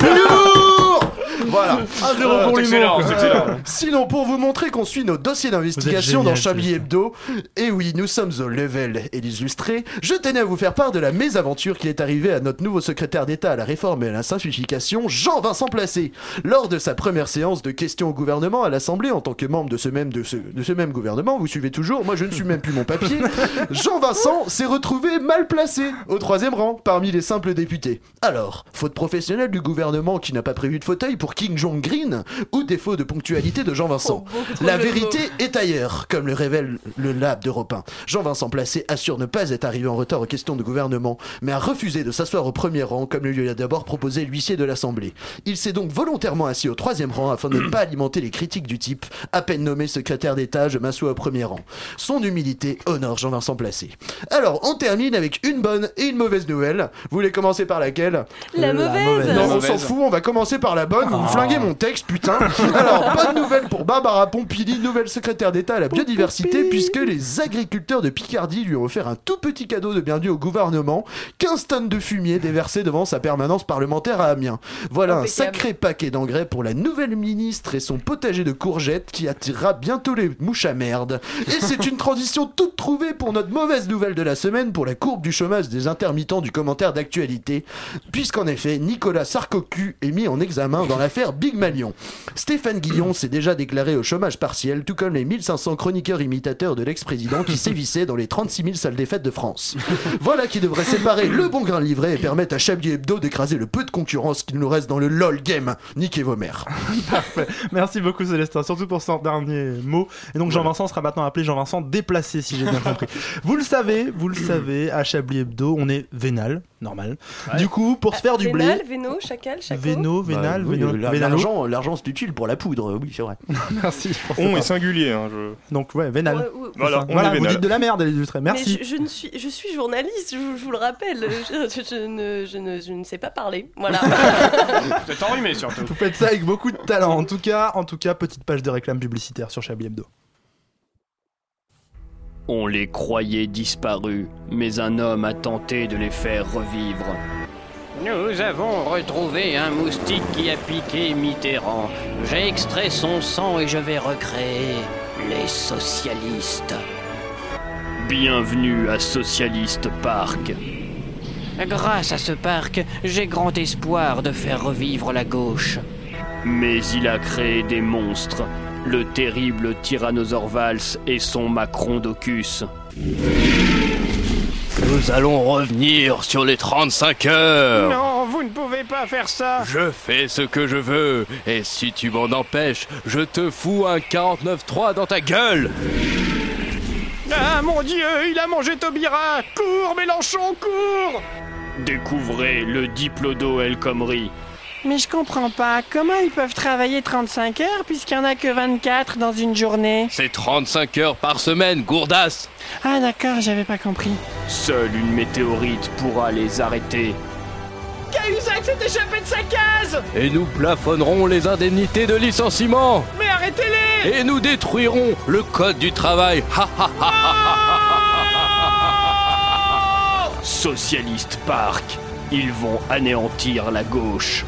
L'humour Voilà. Zéro pour c'est l'humour, c'est excellent. Sinon, pour vous montrer qu'on suit nos dossiers d'investigation dans Chablis Hebdo, et oui, nous sommes au level et les illustrés, je tenais à vous faire part de la mésaventure qui est arrivée à notre nouveau secrétaire d'État à la réforme et à la simplification, Jean-Vincent Placé. Lors de sa première séance de questions au gouvernement à l'Assemblée, en tant que membre de ce même, de ce, de ce même gouvernement, vous suivez toujours, moi je ne suis même plus mon papier, Jean-Vincent s'est retrouvé mal placé, au troisième rang, parmi les simples députés. Alors, faute professionnelle du gouvernement qui n'a pas prévu de fauteuil pour King Jong-Green, ou défaut de ponctualité de Jean-Vincent trop La vérité est ailleurs, comme le révèle le lab d'Europe 1. Jean-Vincent Placé assure ne pas être arrivé en retard aux questions de gouvernement, mais a refusé de s'asseoir au premier rang, comme le lui a d'abord proposé l'huissier de l'Assemblée. Il s'est donc volontairement assis au troisième rang afin de ne pas alimenter les critiques du type à peine nommé secrétaire d'État, je m'assois au premier rang. Son humilité honore Jean-Vincent Placé. Alors, on termine avec une bonne et une mauvaise nouvelle. Vous voulez commencer par laquelle? La mauvaise. Non, on Mauvaise. s'en fout, on va commencer par la bonne. Vous flinguez mon texte, putain. Alors, bonne nouvelle pour Barbara Pompili, nouvelle secrétaire d'État à la biodiversité, puisque les agriculteurs de Picardie lui ont offert un tout petit cadeau de bienvenue au gouvernement 15 tonnes de fumier déversées devant sa permanence parlementaire à Amiens. Voilà un sacré paquet d'engrais pour la nouvelle ministre et son potager de courgettes qui attirera bientôt les mouches à merde. Et c'est une transition toute trouvée pour notre mauvaise nouvelle de la semaine pour la courbe du chômage des intermittents du commentaire d'actualité, puisqu'en effet, Nicolas Sarkozy est mis en examen dans l'affaire Big Malion. Stéphane Guillon s'est déjà déclaré au chômage partiel, tout comme les 1500 chroniqueurs imitateurs de l'ex-président qui sévissaient dans les 36 000 salles des fêtes de France. Voilà qui devrait séparer le bon grain livré et permettre à Chablis Hebdo d'écraser le peu de concurrence qu'il nous reste dans le LOL game. Niquez vos mères. Parfait. Merci beaucoup Célestin, surtout pour ce dernier mot. Et donc Jean-Vincent sera maintenant appelé Jean-Vincent déplacé, si j'ai bien compris. Vous le savez, vous le savez, à Chablis Hebdo, on est vénal. Normal. Ouais. Du coup, pour se faire du blé, Vénal, Véno, Chacal, Chaco. Véno, Vénal, Bah, oui, Véno, euh. L'argent, l'argent c'est utile pour la poudre, oui, c'est vrai. Merci. On est singulier. Hein, je... Donc ouais, Vénal. Ouais, ouais. C'est Voilà, on Voilà, est vous Vénal. dites de la merde, les illustrés. Merci. Mais je, je ne suis, je suis journaliste, je, vous- je vous le rappelle. Je, je- je ne, je, ne, je ne sais pas parler. Voilà. C'est enrhumé surtout. Vous faites ça avec beaucoup de talent. En tout cas, en tout cas, petite page de réclame publicitaire sur Chablis Hebdo. On les croyait disparus, mais un homme a tenté de les faire revivre. Nous avons retrouvé un moustique qui a piqué Mitterrand. J'ai extrait son sang et je vais recréer les socialistes. Bienvenue à Socialiste Park. Grâce à ce parc, j'ai grand espoir de faire revivre la gauche. Mais il a créé des monstres, le terrible Tyrannosaure Vals et son Macrondocus. Nous allons revenir sur les 35 heures. Non, vous ne pouvez pas faire ça. Je fais ce que je veux, et si tu m'en empêches, je te fous un 49-3 dans ta gueule Ah mon dieu, il a mangé Taubira Cours, Mélenchon, cours Découvrez le Diplodo El Khomri. Mais je comprends pas, comment ils peuvent travailler 35 heures puisqu'il y en a que 24 dans une journée C'est 35 heures par semaine, gourdasse Ah d'accord, j'avais pas compris. Seule une météorite pourra les arrêter. Cahuzac s'est échappé de sa case Et nous plafonnerons les indemnités de licenciement Mais arrêtez-les Et nous détruirons le code du travail Ha ha ha ha Socialiste Park. Ils vont anéantir la gauche.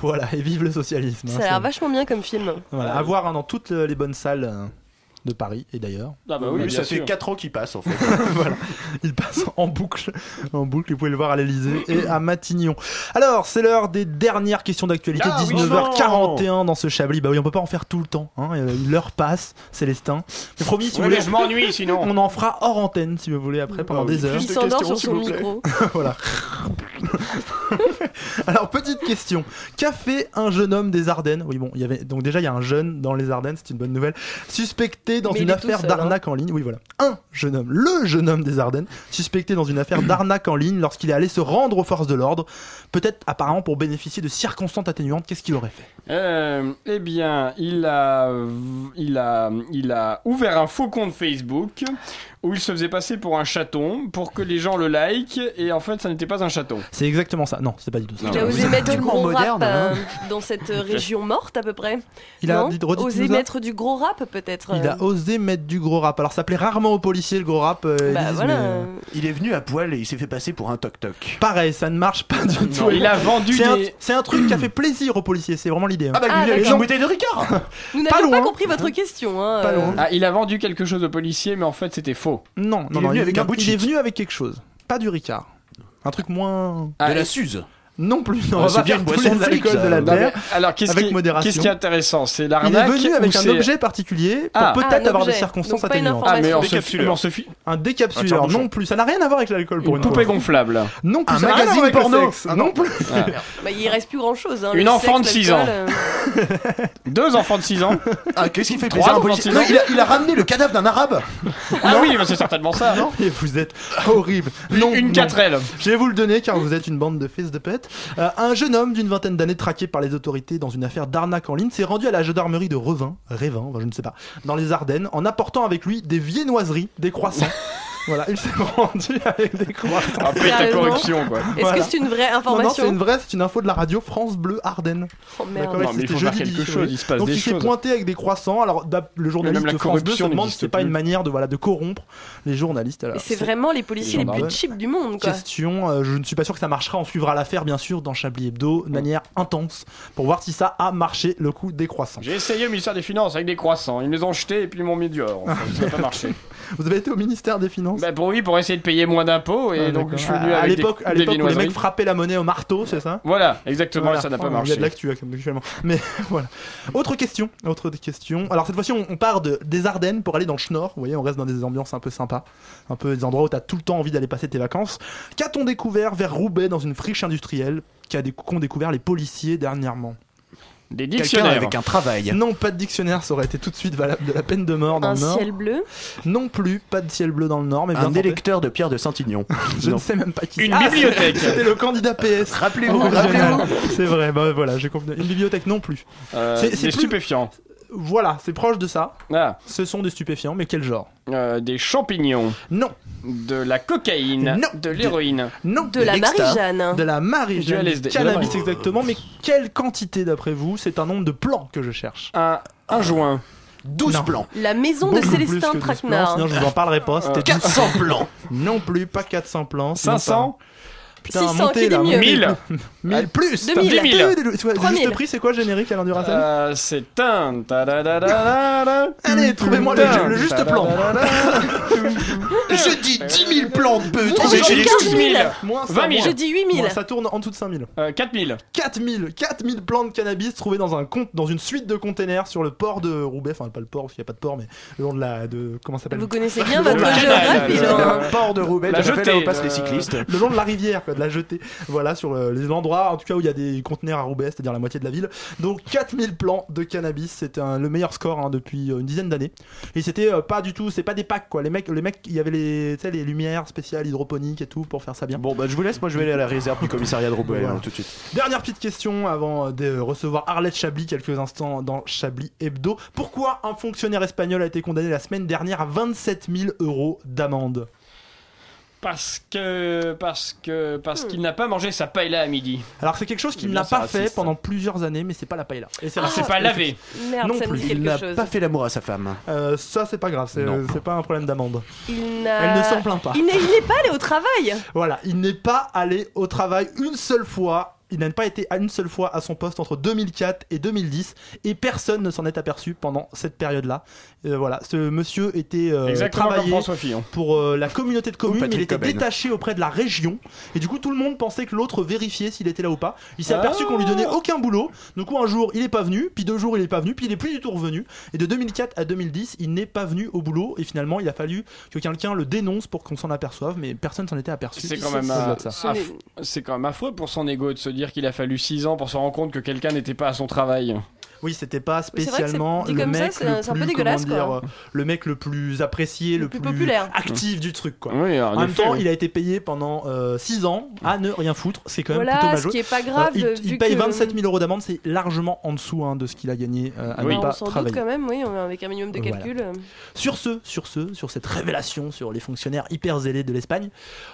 Voilà, et vive le socialisme. Ça hein, a l'air c'est- vachement bien comme film. Voilà, à voir hein, dans toutes les bonnes salles euh, de Paris et d'ailleurs. Ah bah oui, ça fait sûr. 4 ans qu'il passe en fait. voilà, il passe en boucle, en boucle. Vous pouvez le voir à l'Elysée et à Matignon. Alors, c'est l'heure des dernières questions d'actualité. Ah oui, 19h41 dans ce Chablis. Bah oui, on peut pas en faire tout le temps. Hein. euh, L'heure passe, Célestin. Mais promis, si vous voulez, je m'ennuie, sinon. On en fera hors antenne si vous voulez après pendant Ah oui, des heures. Il s'endort sur son micro. voilà. Alors petite question, qu'a fait un jeune homme des Ardennes? Oui bon, il y avait donc déjà il y a un jeune dans les Ardennes, c'est une bonne nouvelle, suspecté dans Mais une affaire hein. d'arnaque en ligne. Oui voilà, un jeune homme, le jeune homme des Ardennes, suspecté dans une affaire d'arnaque en ligne lorsqu'il est allé se rendre aux forces de l'ordre, peut-être apparemment pour bénéficier de circonstances atténuantes. Qu'est-ce qu'il aurait fait? Euh, eh bien, il a, il, a, il a ouvert un faux compte Facebook où il se faisait passer pour un chaton pour que les gens le like et en fait ça n'était pas un chaton. C'est exactement ça. Non, c'est pas du tout ça. Il a osé mettre du gros moderne, rap euh, hein. dans cette euh, région morte à peu près. Il a Non dit- redites-nous osé mettre du gros rap peut-être. Il a euh. osé mettre du gros rap. Alors ça plaît rarement aux policiers le gros rap. euh, Bah ils disent, voilà. mais, euh, Il est venu à poil et il s'est fait passer pour un toc-toc. Pareil, ça ne marche pas du tout. il a vendu C'est un- des- C'est un, truc qui a fait plaisir aux policiers, c'est vraiment l'idée. hein. Ah bah Ah, lui, il a d'accord. une bouteille de Ricard Nous Pas n'avions pas compris votre question. Hein, euh. Ah, il a vendu quelque chose au policier mais en fait c'était faux. Non, Il non, est non, venu avec un non, bout de il est shit. venu avec quelque chose. Pas du Ricard. Un truc moins. Ah, De la Suze Non plus, non, Ah, on va bien faire boisson les de la Non, Non, terre. mais alors qu'est-ce avec qui, modération. qu'est-ce qui est intéressant? C'est Il est l'arnaque venu ou avec un c'est- objet particulier pour Ah. peut-être Ah, un avoir des objet. circonstances Donc pas une atténuantes. Ah mais on se, Décapsuleur. mais on se fi- Un Un décapsuleur, tire-bouchon. non plus. Ça n'a rien à voir avec l'alcool pour une une poupée fois. gonflable. Non plus, Un ça n'a rien à magazine voir avec le porno. sexe. Non plus. Ah. Bah, il reste plus grand chose. Une enfant de six ans. Deux enfants de 6 ans. Ah, qu'est-ce qu'il fait Trois plaisir à un enfants de policier six ans. Non, il a, il a ramené le cadavre d'un arabe Ah oui, bah, c'est certainement ça. Non, et vous êtes horrible. Non, une non. 4L. Je vais vous le donner car vous êtes une bande de fils de pète. Euh, un jeune homme d'une vingtaine d'années traqué par les autorités dans une affaire d'arnaque en ligne s'est rendu à la gendarmerie de Revin, Révin, enfin, je ne sais pas, dans les Ardennes, en apportant avec lui des viennoiseries, des croissants. voilà, il s'est rendu avec des croissants. Après ta corruption quoi. Est-ce Voilà. que c'est une vraie Non, non, c'est information une vraie, c'est une info de la radio France Bleu Ardennes. Oh merde. Non, mais il c'était faut faire quelque dit, chose, oui. il se passe Donc des il s'est pointé avec des croissants. Alors le journaliste de France Bleu se demande si c'est pas une manière de voilà de corrompre les journalistes. C'est vraiment les policiers les, les plus cheap du monde quoi. Question, euh, je ne suis pas sûr que ça marchera. On suivra l'affaire bien sûr dans Chablis Hebdo de manière intense pour voir si ça a marché le coup des croissants. J'ai essayé au ministère des Finances avec des croissants. Ils me les ont jetés et puis ils m'ont mis dehors. Enfin, ça n'a pas marché. Vous avez été au ministère des Finances Bah pour oui, pour essayer de payer moins d'impôts et Ah, donc je suis venu à, l'époque, à où les mecs frappaient la monnaie au marteau, c'est ça? Voilà, exactement, Voilà. ça n'a pas Oh, Il y a marché. de l'actu hein, actuellement. Mais voilà. Autre question. Autre question. Alors cette fois-ci, on, on part de, des Ardennes pour aller dans le Schnorr. Vous voyez, on reste dans des ambiances un peu sympas. Un peu des endroits où tu as tout le temps envie d'aller passer tes vacances. Qu'a-t-on découvert vers Roubaix dans une friche industrielle qu'ont découvert les policiers dernièrement? Des Quelqu'un dictionnaires. avec un travail. Non, pas de dictionnaire, ça aurait été tout de suite valable de la peine de mort dans Un le Nord. ciel bleu. Non plus, pas de ciel bleu dans le Nord, mais bien Un tenté. électeur de Pierre de Saint-Ignon. Je Non. ne sais même pas qui Une c'est. Ah, bibliothèque. C'était le candidat PS. Rappelez-vous, rappelez-vous. C'est vrai, bah voilà, j'ai compris. Une bibliothèque non plus. Euh, C'est- des c'est plus- stupéfiants. Voilà, c'est proche de ça. Ah, Ce sont des stupéfiants, mais quel genre? Euh, des champignons. Non, De la cocaïne. Non. De l'héroïne. non. De la. Marie-Jeanne. De la Marie-Jeanne. Du LSD. Cannabis De la- exactement, mais quelle quantité d'après vous? C'est un nombre de plants que je cherche. Un, un joint. 12 Non. plans. La maison de Beaucoup Célestin que 12 plans, Traquenard. Sinon, je vous en parlerai pas. C'était Euh, 400 plans. Non plus, pas 400 plans. sinon 500. Putain, 600, montez qui dit là. mieux montez. 1000. 1000 plus. 2000. 10 000. Le 3000. juste prix, c'est quoi générique Alain Duracell Euh, c'est un. Allez, trouvez-moi le, le juste plan. Je dis 10 000 plans de bœuf. Moi, j'ai dit 15 000. Moins ça, 20 000. moins. Je dis 8000. Moins, ça tourne en dessous de 5000. Euh, 4000. 4000, 4000 plants de cannabis trouvés dans un compte, dans une suite de containers sur le port de Roubaix, enfin pas le port parce qu'il n'y a pas de port, mais le long de la, de comment ça s'appelle? Vous connaissez bien Le votre géographie. Un port de Roubaix, La à jetée, où passent euh, les cyclistes. le long de la rivière, quoi, de la jetée. Voilà, sur le- les endroits, en tout cas où il y a des conteneurs à Roubaix, c'est-à-dire la moitié de la ville. Donc 4000 plants de cannabis, c'était le meilleur score hein, depuis euh, une dizaine d'années. Et c'était euh, pas du tout, c'est pas des packs quoi. Les mecs, les mecs, il y avait les, lumières spéciales hydroponiques et tout pour faire ça bien. Bon, bah je vous laisse, moi je vais aller à la réserve du commissariat de Roubaix Voilà. hein, tout de suite. Dernière petite question avant de recevoir Arlette Chablis quelques instants dans Chablis Hebdo. Pourquoi un fonctionnaire espagnol a été condamné la semaine dernière à 27 000 euros d'amende? Parce que. Parce que. Hmm. Parce qu'il n'a pas mangé sa paella à midi. Alors c'est quelque chose qu'il Eh n'a pas fait pendant plusieurs années, mais c'est pas la paella. Et c'est Ah, c'est pas lavé. Merde, Non ça me plus, dit Il n'a chose. pas fait l'amour à sa femme. Euh, ça c'est pas grave, c'est c'est pas un problème d'amende. Il n'a- Elle ne s'en plaint pas. Il n'est il n'est pas allé au travail. Voilà, il n'est pas allé au travail une seule fois. Il n'a pas été à une seule fois à son poste entre 2004 et 2010 et personne ne s'en est aperçu pendant cette période-là. Euh, voilà, ce monsieur était euh, travaillé pour euh, la communauté de communes, il était Cobain. détaché auprès de la région et du coup tout le monde pensait que l'autre vérifiait s'il était là ou pas. Il s'est aperçu qu'on lui donnait aucun boulot. Du coup un jour il est pas venu, puis deux jours il est pas venu, puis il est plus du tout revenu. Et de 2004 à 2010 il n'est pas venu au boulot et finalement il a fallu que quelqu'un le dénonce pour qu'on s'en aperçoive, mais personne s'en était aperçu. C'est quand même c'est quand même affreux pour son ego de se dire qu'il a fallu 6 ans pour se rendre compte que quelqu'un n'était pas à son travail. Oui, c'était pas spécialement dit le comme ça, mec c'est le un- c'est un peu plus, dégueulasse, quoi. euh, le mec le plus apprécié, le, plus populaire. actif du truc quoi. Oui, en en même effet, temps, oui. il a été payé pendant 6 ans à ne rien foutre. C'est quand même Voilà, plutôt mal ce qui est pas grave, il, vu il paye que- 27 000 euros d'amende, c'est largement en dessous hein, de ce qu'il a gagné euh, à Oui. ne pas on s'en doute travailler. quand même, oui, avec un minimum de calcul. euh. Sur ce, sur ce, sur cette révélation sur les fonctionnaires hyper zélés de l'Espagne,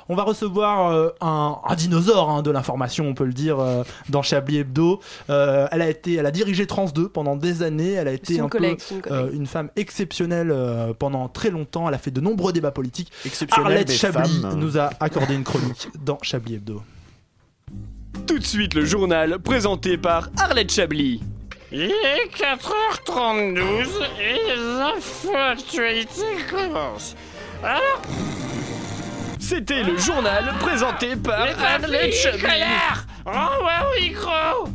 on va recevoir euh, un, un dinosaure hein, de l'information, on peut le dire, euh, dans Chablis Hebdo. Euh, elle a été, elle a dirigé Trans 2 pendant des années. Elle a été une un collègue, une euh, une femme exceptionnelle euh, pendant très longtemps. Elle a fait de nombreux débats politiques. Exceptionnelle, Arlette Chablis nous a accordé une chronique dans Chablis Hebdo. Tout de suite le journal présenté par Arlette Chablis. Il est 4h32 et les infos actualités commencent. Alors, C'était le journal présenté par Arlette Chablis. connard Renvoie au micro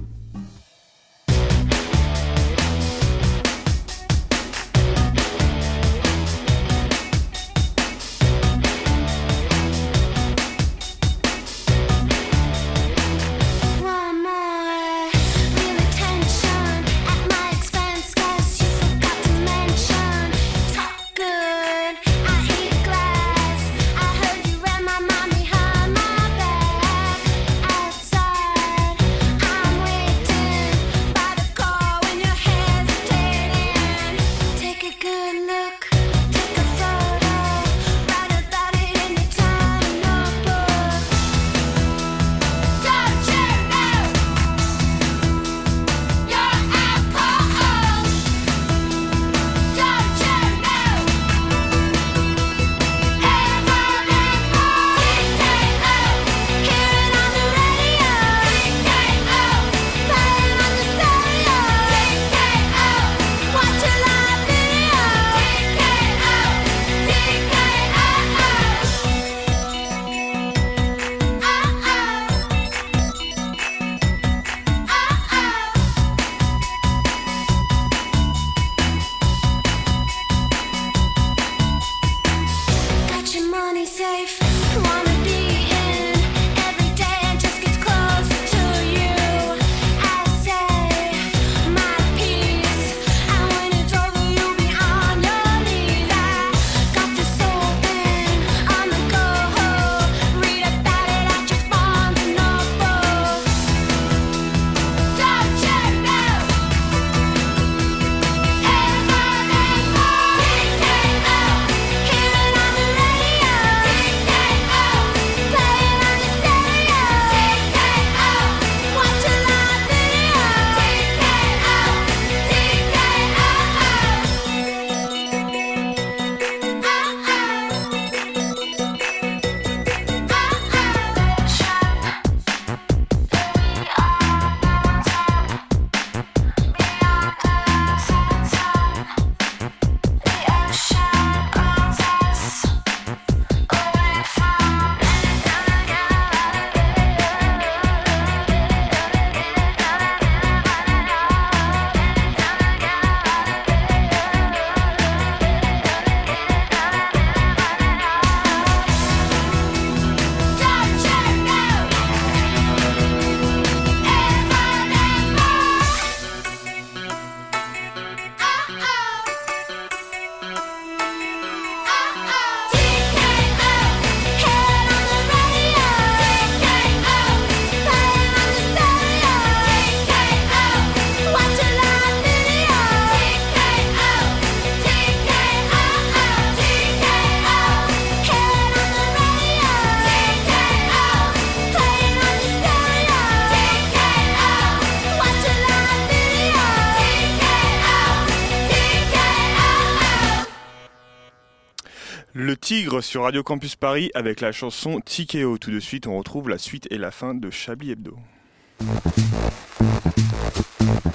sur Radio Campus Paris avec la chanson Tikeo. Tout de suite, on retrouve la suite et la fin de Chablis Hebdo.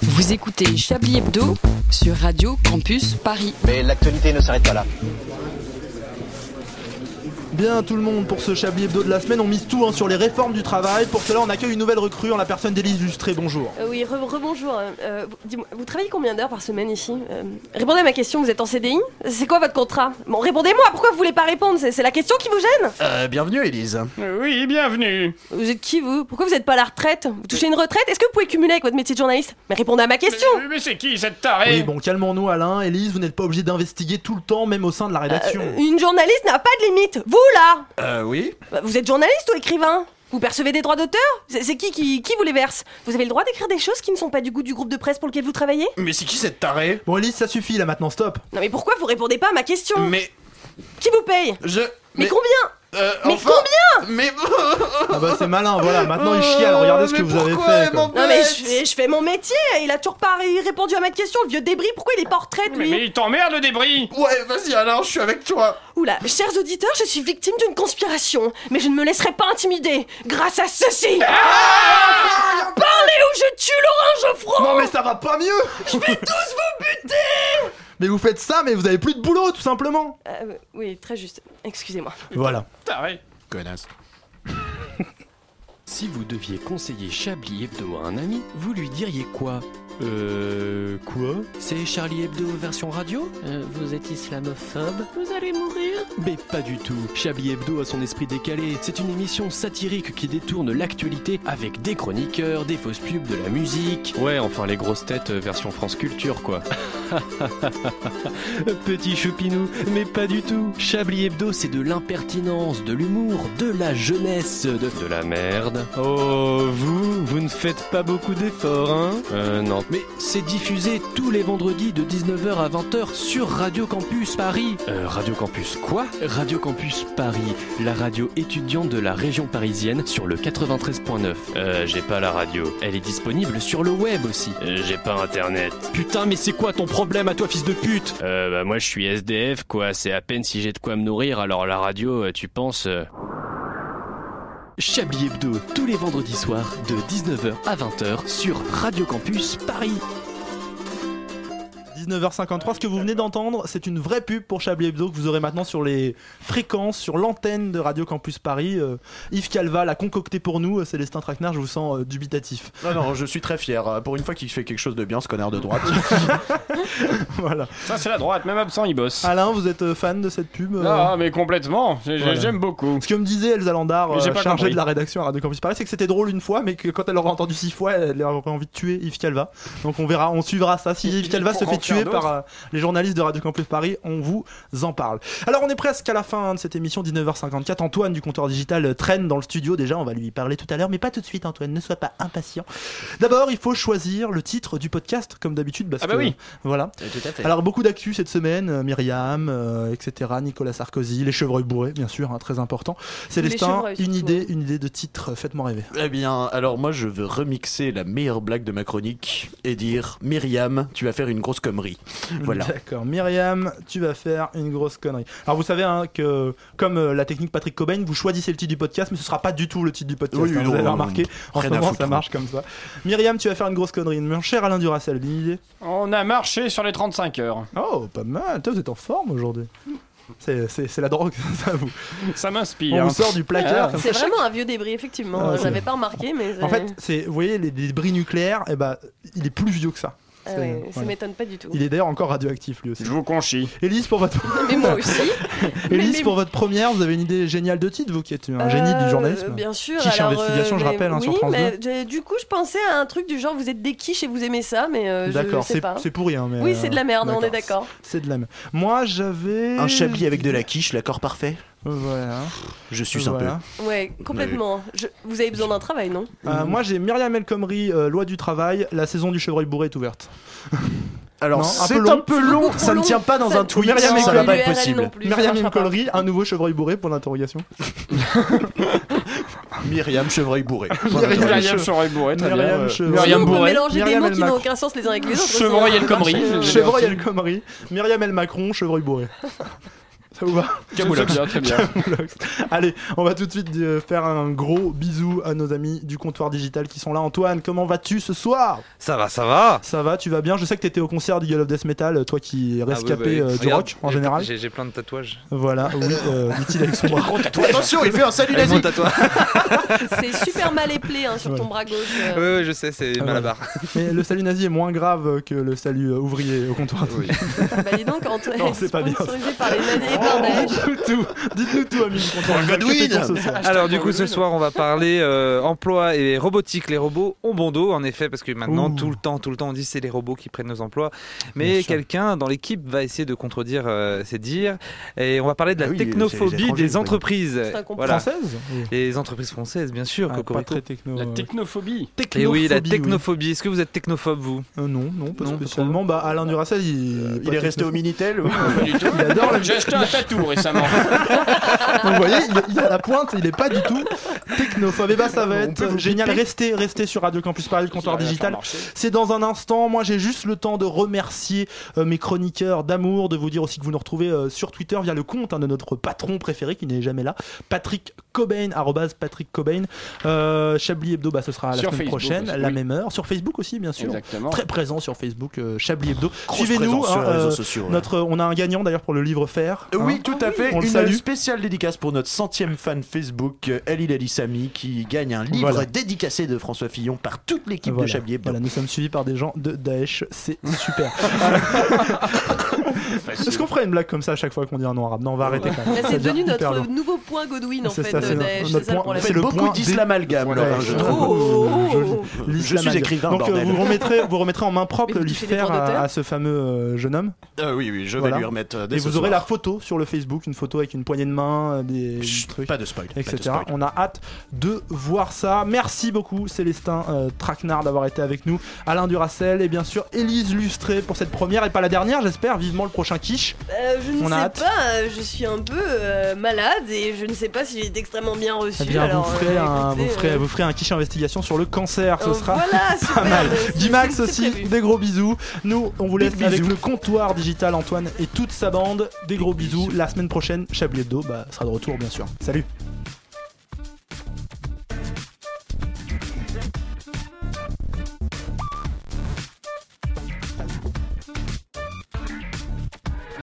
Vous écoutez Chablis Hebdo sur Radio Campus Paris. Mais l'actualité ne s'arrête pas là. Bien tout le monde pour ce Chablis Hebdo de la semaine, on mise tout hein, sur les réformes du travail. Pour cela, on accueille une nouvelle recrue en la personne d'Élise Lustré. Bonjour. Euh, oui, re- rebonjour. euh, euh, vous- travaillez combien d'heures par semaine ici Euh, Répondez à ma question, vous êtes en CDI C'est quoi votre contrat Bon, répondez-moi, pourquoi vous voulez pas répondre C'est la question qui vous gêne Euh, bienvenue, Élise. Oui, bienvenue. Vous êtes qui vous Pourquoi vous êtes pas à la retraite Vous touchez une retraite Est-ce que vous pouvez cumuler avec votre métier de journaliste Mais répondez à ma question Mais, mais c'est qui cette tarée Oui, bon, calmons-nous, Alain. Élise, vous n'êtes pas obligé d'investiguer tout le temps, même au sein de la rédaction. Euh, Une journaliste n'a pas de limite Vous là Euh, oui. Bah, Vous êtes journaliste ou écrivain Vous percevez des droits d'auteur C'est c'est qui, qui qui vous les verse Vous avez le droit d'écrire des choses qui ne sont pas du goût du groupe de presse pour lequel vous travaillez Mais c'est qui cette tarée Bon, Élise, ça suffit là maintenant, stop. Non mais pourquoi vous répondez pas à ma question Mais. Qui vous paye Je. Mais, combien Euh, Mais enfin- combien Mais. Ah bah c'est malin, voilà, maintenant il chiale, regardez ce que vous avez fait. quoi. Non mais je fais, je fais mon métier, il a toujours pas ré- répondu à ma question, le vieux débris, pourquoi il est pas en retraite mais, lui mais il t'emmerde le débris Ouais, vas-y, Alain, je suis avec toi. Oula, chers auditeurs, je suis victime d'une conspiration, mais je ne me laisserai pas intimider grâce à ceci Ah Parlez ou je tue Laurent Geoffroy Non mais ça va pas mieux Je vais tous vous buter Mais vous faites ça, mais vous avez plus de boulot, tout simplement Euh, Oui, très juste, excusez-moi. Voilà. Taré. Connasse. Si vous deviez conseiller Chablis Hebdo à un ami, vous lui diriez quoi? Euh. Quoi C'est Charlie Hebdo version radio Euh, vous êtes islamophobe Vous allez mourir Mais pas du tout. Chablis Hebdo a son esprit décalé. C'est une émission satirique qui détourne l'actualité avec des chroniqueurs, des fausses pubs, de la musique. Ouais, enfin les grosses têtes euh, version France Culture quoi. Petit choupinou, mais pas du tout. Chablis Hebdo, c'est de l'impertinence, de l'humour, de la jeunesse, de, de la merde. Oh, vous, vous ne faites pas beaucoup d'efforts, hein? Euh, non. Mais c'est diffusé tous les vendredis de 19h à 20h sur Radio Campus Paris. Euh, Radio Campus quoi? Radio Campus Paris, la radio étudiante de la région parisienne sur le 93.9. Euh, j'ai pas la radio. Elle est disponible sur le web aussi. Euh, j'ai pas internet. Putain, mais c'est quoi ton problème à toi, fils de pute? Euh, bah moi je suis SDF, quoi. C'est à peine si j'ai de quoi me nourrir, alors la radio, euh, tu penses... euh, Chablis Hebdo, tous les vendredis soirs, de 19h à 20h sur Radio Campus Paris. 19h53, ce que vous venez d'entendre, c'est une vraie pub pour Chablis Hebdo que vous aurez maintenant sur les fréquences, sur l'antenne de Radio Campus Paris. Euh, Yves Calva l'a concocté pour nous, euh, Célestin Traquenard, je vous sens euh, dubitatif. Non, non, je suis très fier. Euh, Pour une fois qu'il fait quelque chose de bien, ce connard de droite. voilà. Ça, c'est la droite, même absent, il bosse. Alain, vous êtes fan de cette pub euh Ah, mais complètement. Voilà. J'aime beaucoup. Ce que me disait Elsa Landard, euh, chargée compris. de la rédaction à Radio Campus Paris, c'est que c'était drôle une fois, mais que quand elle aurait entendu six fois, elle aurait envie de tuer Yves Calva. Donc on verra, on suivra ça. Si Yves Calva se fait d'autres. par euh, les journalistes de Radio Campus Paris, on vous en parle. Alors on est presque à la fin de cette émission, 19h54. Antoine du compteur digital euh, traîne dans le studio déjà, on va lui parler tout à l'heure, mais pas tout de suite Antoine, ne sois pas impatient. D'abord, il faut choisir le titre du podcast, comme d'habitude, parce Ah bah que oui. voilà. Tout à fait. Alors beaucoup d'actu cette semaine, euh, Myriam, euh, etc., Nicolas Sarkozy, les chevreuils bourrés, bien sûr, hein, très important. Célestin, une idée, une idée de titre, faites-moi rêver. Eh bien, alors moi je veux remixer la meilleure blague de ma chronique et dire Myriam, tu vas faire une grosse connerie. Voilà. D'accord, Myriam, tu vas faire une grosse connerie. Alors vous savez hein, que comme euh, la technique Patrick Cobain, vous choisissez le titre du podcast, mais ce sera pas du tout le titre du podcast. Oui, hein, non, vous avez non, remarqué, en ce moment foutre. ça marche comme ça. Myriam, tu vas faire une grosse connerie. Mon cher Alain Duracell, une idée On a marché sur les 35 heures. Oh, pas mal. Toi, vous êtes en forme aujourd'hui. C'est, c'est- c'est la drogue, ça vous. Ça m'inspire. On vous sort du placard. Ah, C'est ça. vraiment un vieux débris, effectivement. Ah, J'avais pas remarqué, mais. En fait, c'est, vous voyez, les débris nucléaires, eh ben, il est plus vieux que ça. Ouais, ça voilà. m'étonne pas du tout. Il est d'ailleurs encore radioactif lui aussi. Je vous conchis. Élise pour votre Mais moi aussi. Élise Mais- pour votre première, vous avez une idée géniale de titre, vous qui êtes un génie du Euh, journalisme. Bien sûr. Quiche alors, investigation, je mais- rappelle, hein, oui, sur France 2. mais du coup, je pensais à un truc du genre vous êtes des quiches et vous aimez ça, mais euh, je D'accord, sais c'est, pas. c'est pourri. Hein, mais, Oui, c'est de la merde, on est d'accord. C'est de la merde. Moi, j'avais. Un chablis avec de la quiche, l'accord parfait Voilà. Je suis un Voilà. Ouais, complètement. Je- Vous avez besoin d'un travail, non? Euh, moi, j'ai Myriam El Khomri, euh, Loi du travail. La saison du chevreuil bourré est ouverte. Alors, c'est un peu long, ça ne tient pas dans un tweet, Myriam ça El va pas être possible. Myriam El Khomri, un nouveau chevreuil bourré pour l'interrogation. Myriam Chevreuil bourré. Myriam Chevreuil bourré, très bien. Myriam Euh, Chevreuil- Myriam bourré. mélanger des Myriam mots El qui n'ont Macron. aucun sens les uns avec les autres. Chevreuil El Khomri. Chevreuil El Khomri, Myriam El Macron, chevreuil bourré. Ça vous va Camoulox. Bien, très bien. Camoulox. Allez, on va tout de suite euh, faire un gros bisou à nos amis du comptoir digital qui sont là. Antoine, comment vas-tu ce soir? Ça va, ça va. Ça va, tu vas bien? Je sais que t'étais au concert d'Eagle of Death Metal, toi qui es Ah, rescapé ouais. euh, du Regarde, rock en général. J'ai plein de tatouages. Voilà, oui, euh, dit-il avec son bras. Attention, il fait un salut nazi. C'est super mal éplé hein, sur ton bras gauche. euh. Ouais, ouais, je sais, c'est Ah, Malabar. Mais le salut nazi est moins grave que le salut euh, ouvrier au comptoir. Bah dis donc, Antoine, Non, c'est pas bien. sponsorisé par les Dites-nous tout, dites-nous tout, amis Alors du coup ce soir on va parler euh, emploi et robotique. Les robots ont bon dos en effet parce que maintenant Ouh. tout le temps, tout le temps on dit c'est les robots qui prennent nos emplois. Bien Mais sûr. quelqu'un dans l'équipe va essayer de contredire euh, ces dires et on va parler de la Ah oui, technophobie des entreprises. C'est un complot. Française Oui. Les entreprises françaises bien sûr. Ah, Cocorico. pas très techno. La euh, technophobie. Et oui la Technophobie, oui. technophobie. Est-ce que vous êtes technophobe vous? Euh, non, non, pas Non, pas spécialement. Bah, Alain Duracell, il, Il est resté au Minitel. oui. Pas du tout. Il adore le J'ai acheté un tatou récemment. Donc, vous voyez, il, à la pointe, il est pas du tout technophobe. Et bah, ça va On être génial. Restez, restez sur Radio Campus Paris, le comptoir digital. C'est dans un instant. Moi, j'ai juste le temps de remercier euh, mes chroniqueurs d'amour, de vous dire aussi que vous nous retrouvez euh, sur Twitter via le compte hein, de notre patron préféré qui n'est jamais là, Patrick Cobain, arrobase Patrick Cobain. Euh, Chablis Hebdo, bah, ce sera la Sur semaine Facebook prochaine, aussi, à la oui. même heure. Sur Facebook aussi, bien sûr. Exactement. Très présent sur Facebook, euh, Chablis Hebdo. Suivez-nous. hein, les réseaux euh, sociaux, ouais. notre, on a un gagnant d'ailleurs pour le livre Faire. hein. Oui, tout à fait. On Une salue. spéciale dédicace pour notre centième fan Facebook, euh, Elil Elissami, qui gagne un livre Voilà. dédicacé de François Fillon par toute l'équipe Voilà. de Chablis Hebdo. Voilà, nous sommes suivis par des gens de Daesh, c'est super. Est-ce qu'on ferait une blague comme ça à chaque fois qu'on dit un nom arabe? Non, on va arrêter quand même. C'est devenu notre nouveau point Godwin en C'est fait c'est le beaucoup d'islamalgame, je trouve. Oh. Je suis L'islamalgame. écrivain, Donc euh, bordel. vous remettrez, vous remettrez en main propre droits à, à ce fameux euh, jeune homme? Ah oui, oui, je vais Voilà. lui remettre euh, dès Et ce vous aurez la photo sur le Facebook, une photo avec une poignée de main, euh, des Chut, trucs. Pas de spoil. de etc. spoil. On a hâte de voir ça. Merci beaucoup Célestin euh, Traquenard d'avoir été avec nous, Alain Duracel et bien sûr Élise Lustré pour cette première et pas la dernière j'espère. Vivement le prochain quiche. Euh, je ne On a sais hâte. pas, euh, je suis un peu euh, malade et je ne sais pas si j'ai été extrêmement bien reçu. Eh bien, alors, vous, ferez euh, un, écoutez, vous, ferez, vous ferez un quiche investigation sur le cancer, ce Oh, sera voilà, super, pas mal. c'est aussi, prévu. des gros bisous. Nous, on vous laisse avec bisous. le comptoir digital Antoine et toute sa bande. Des gros la semaine prochaine, Chablis Hebdo bah, sera de retour, bien sûr. Salut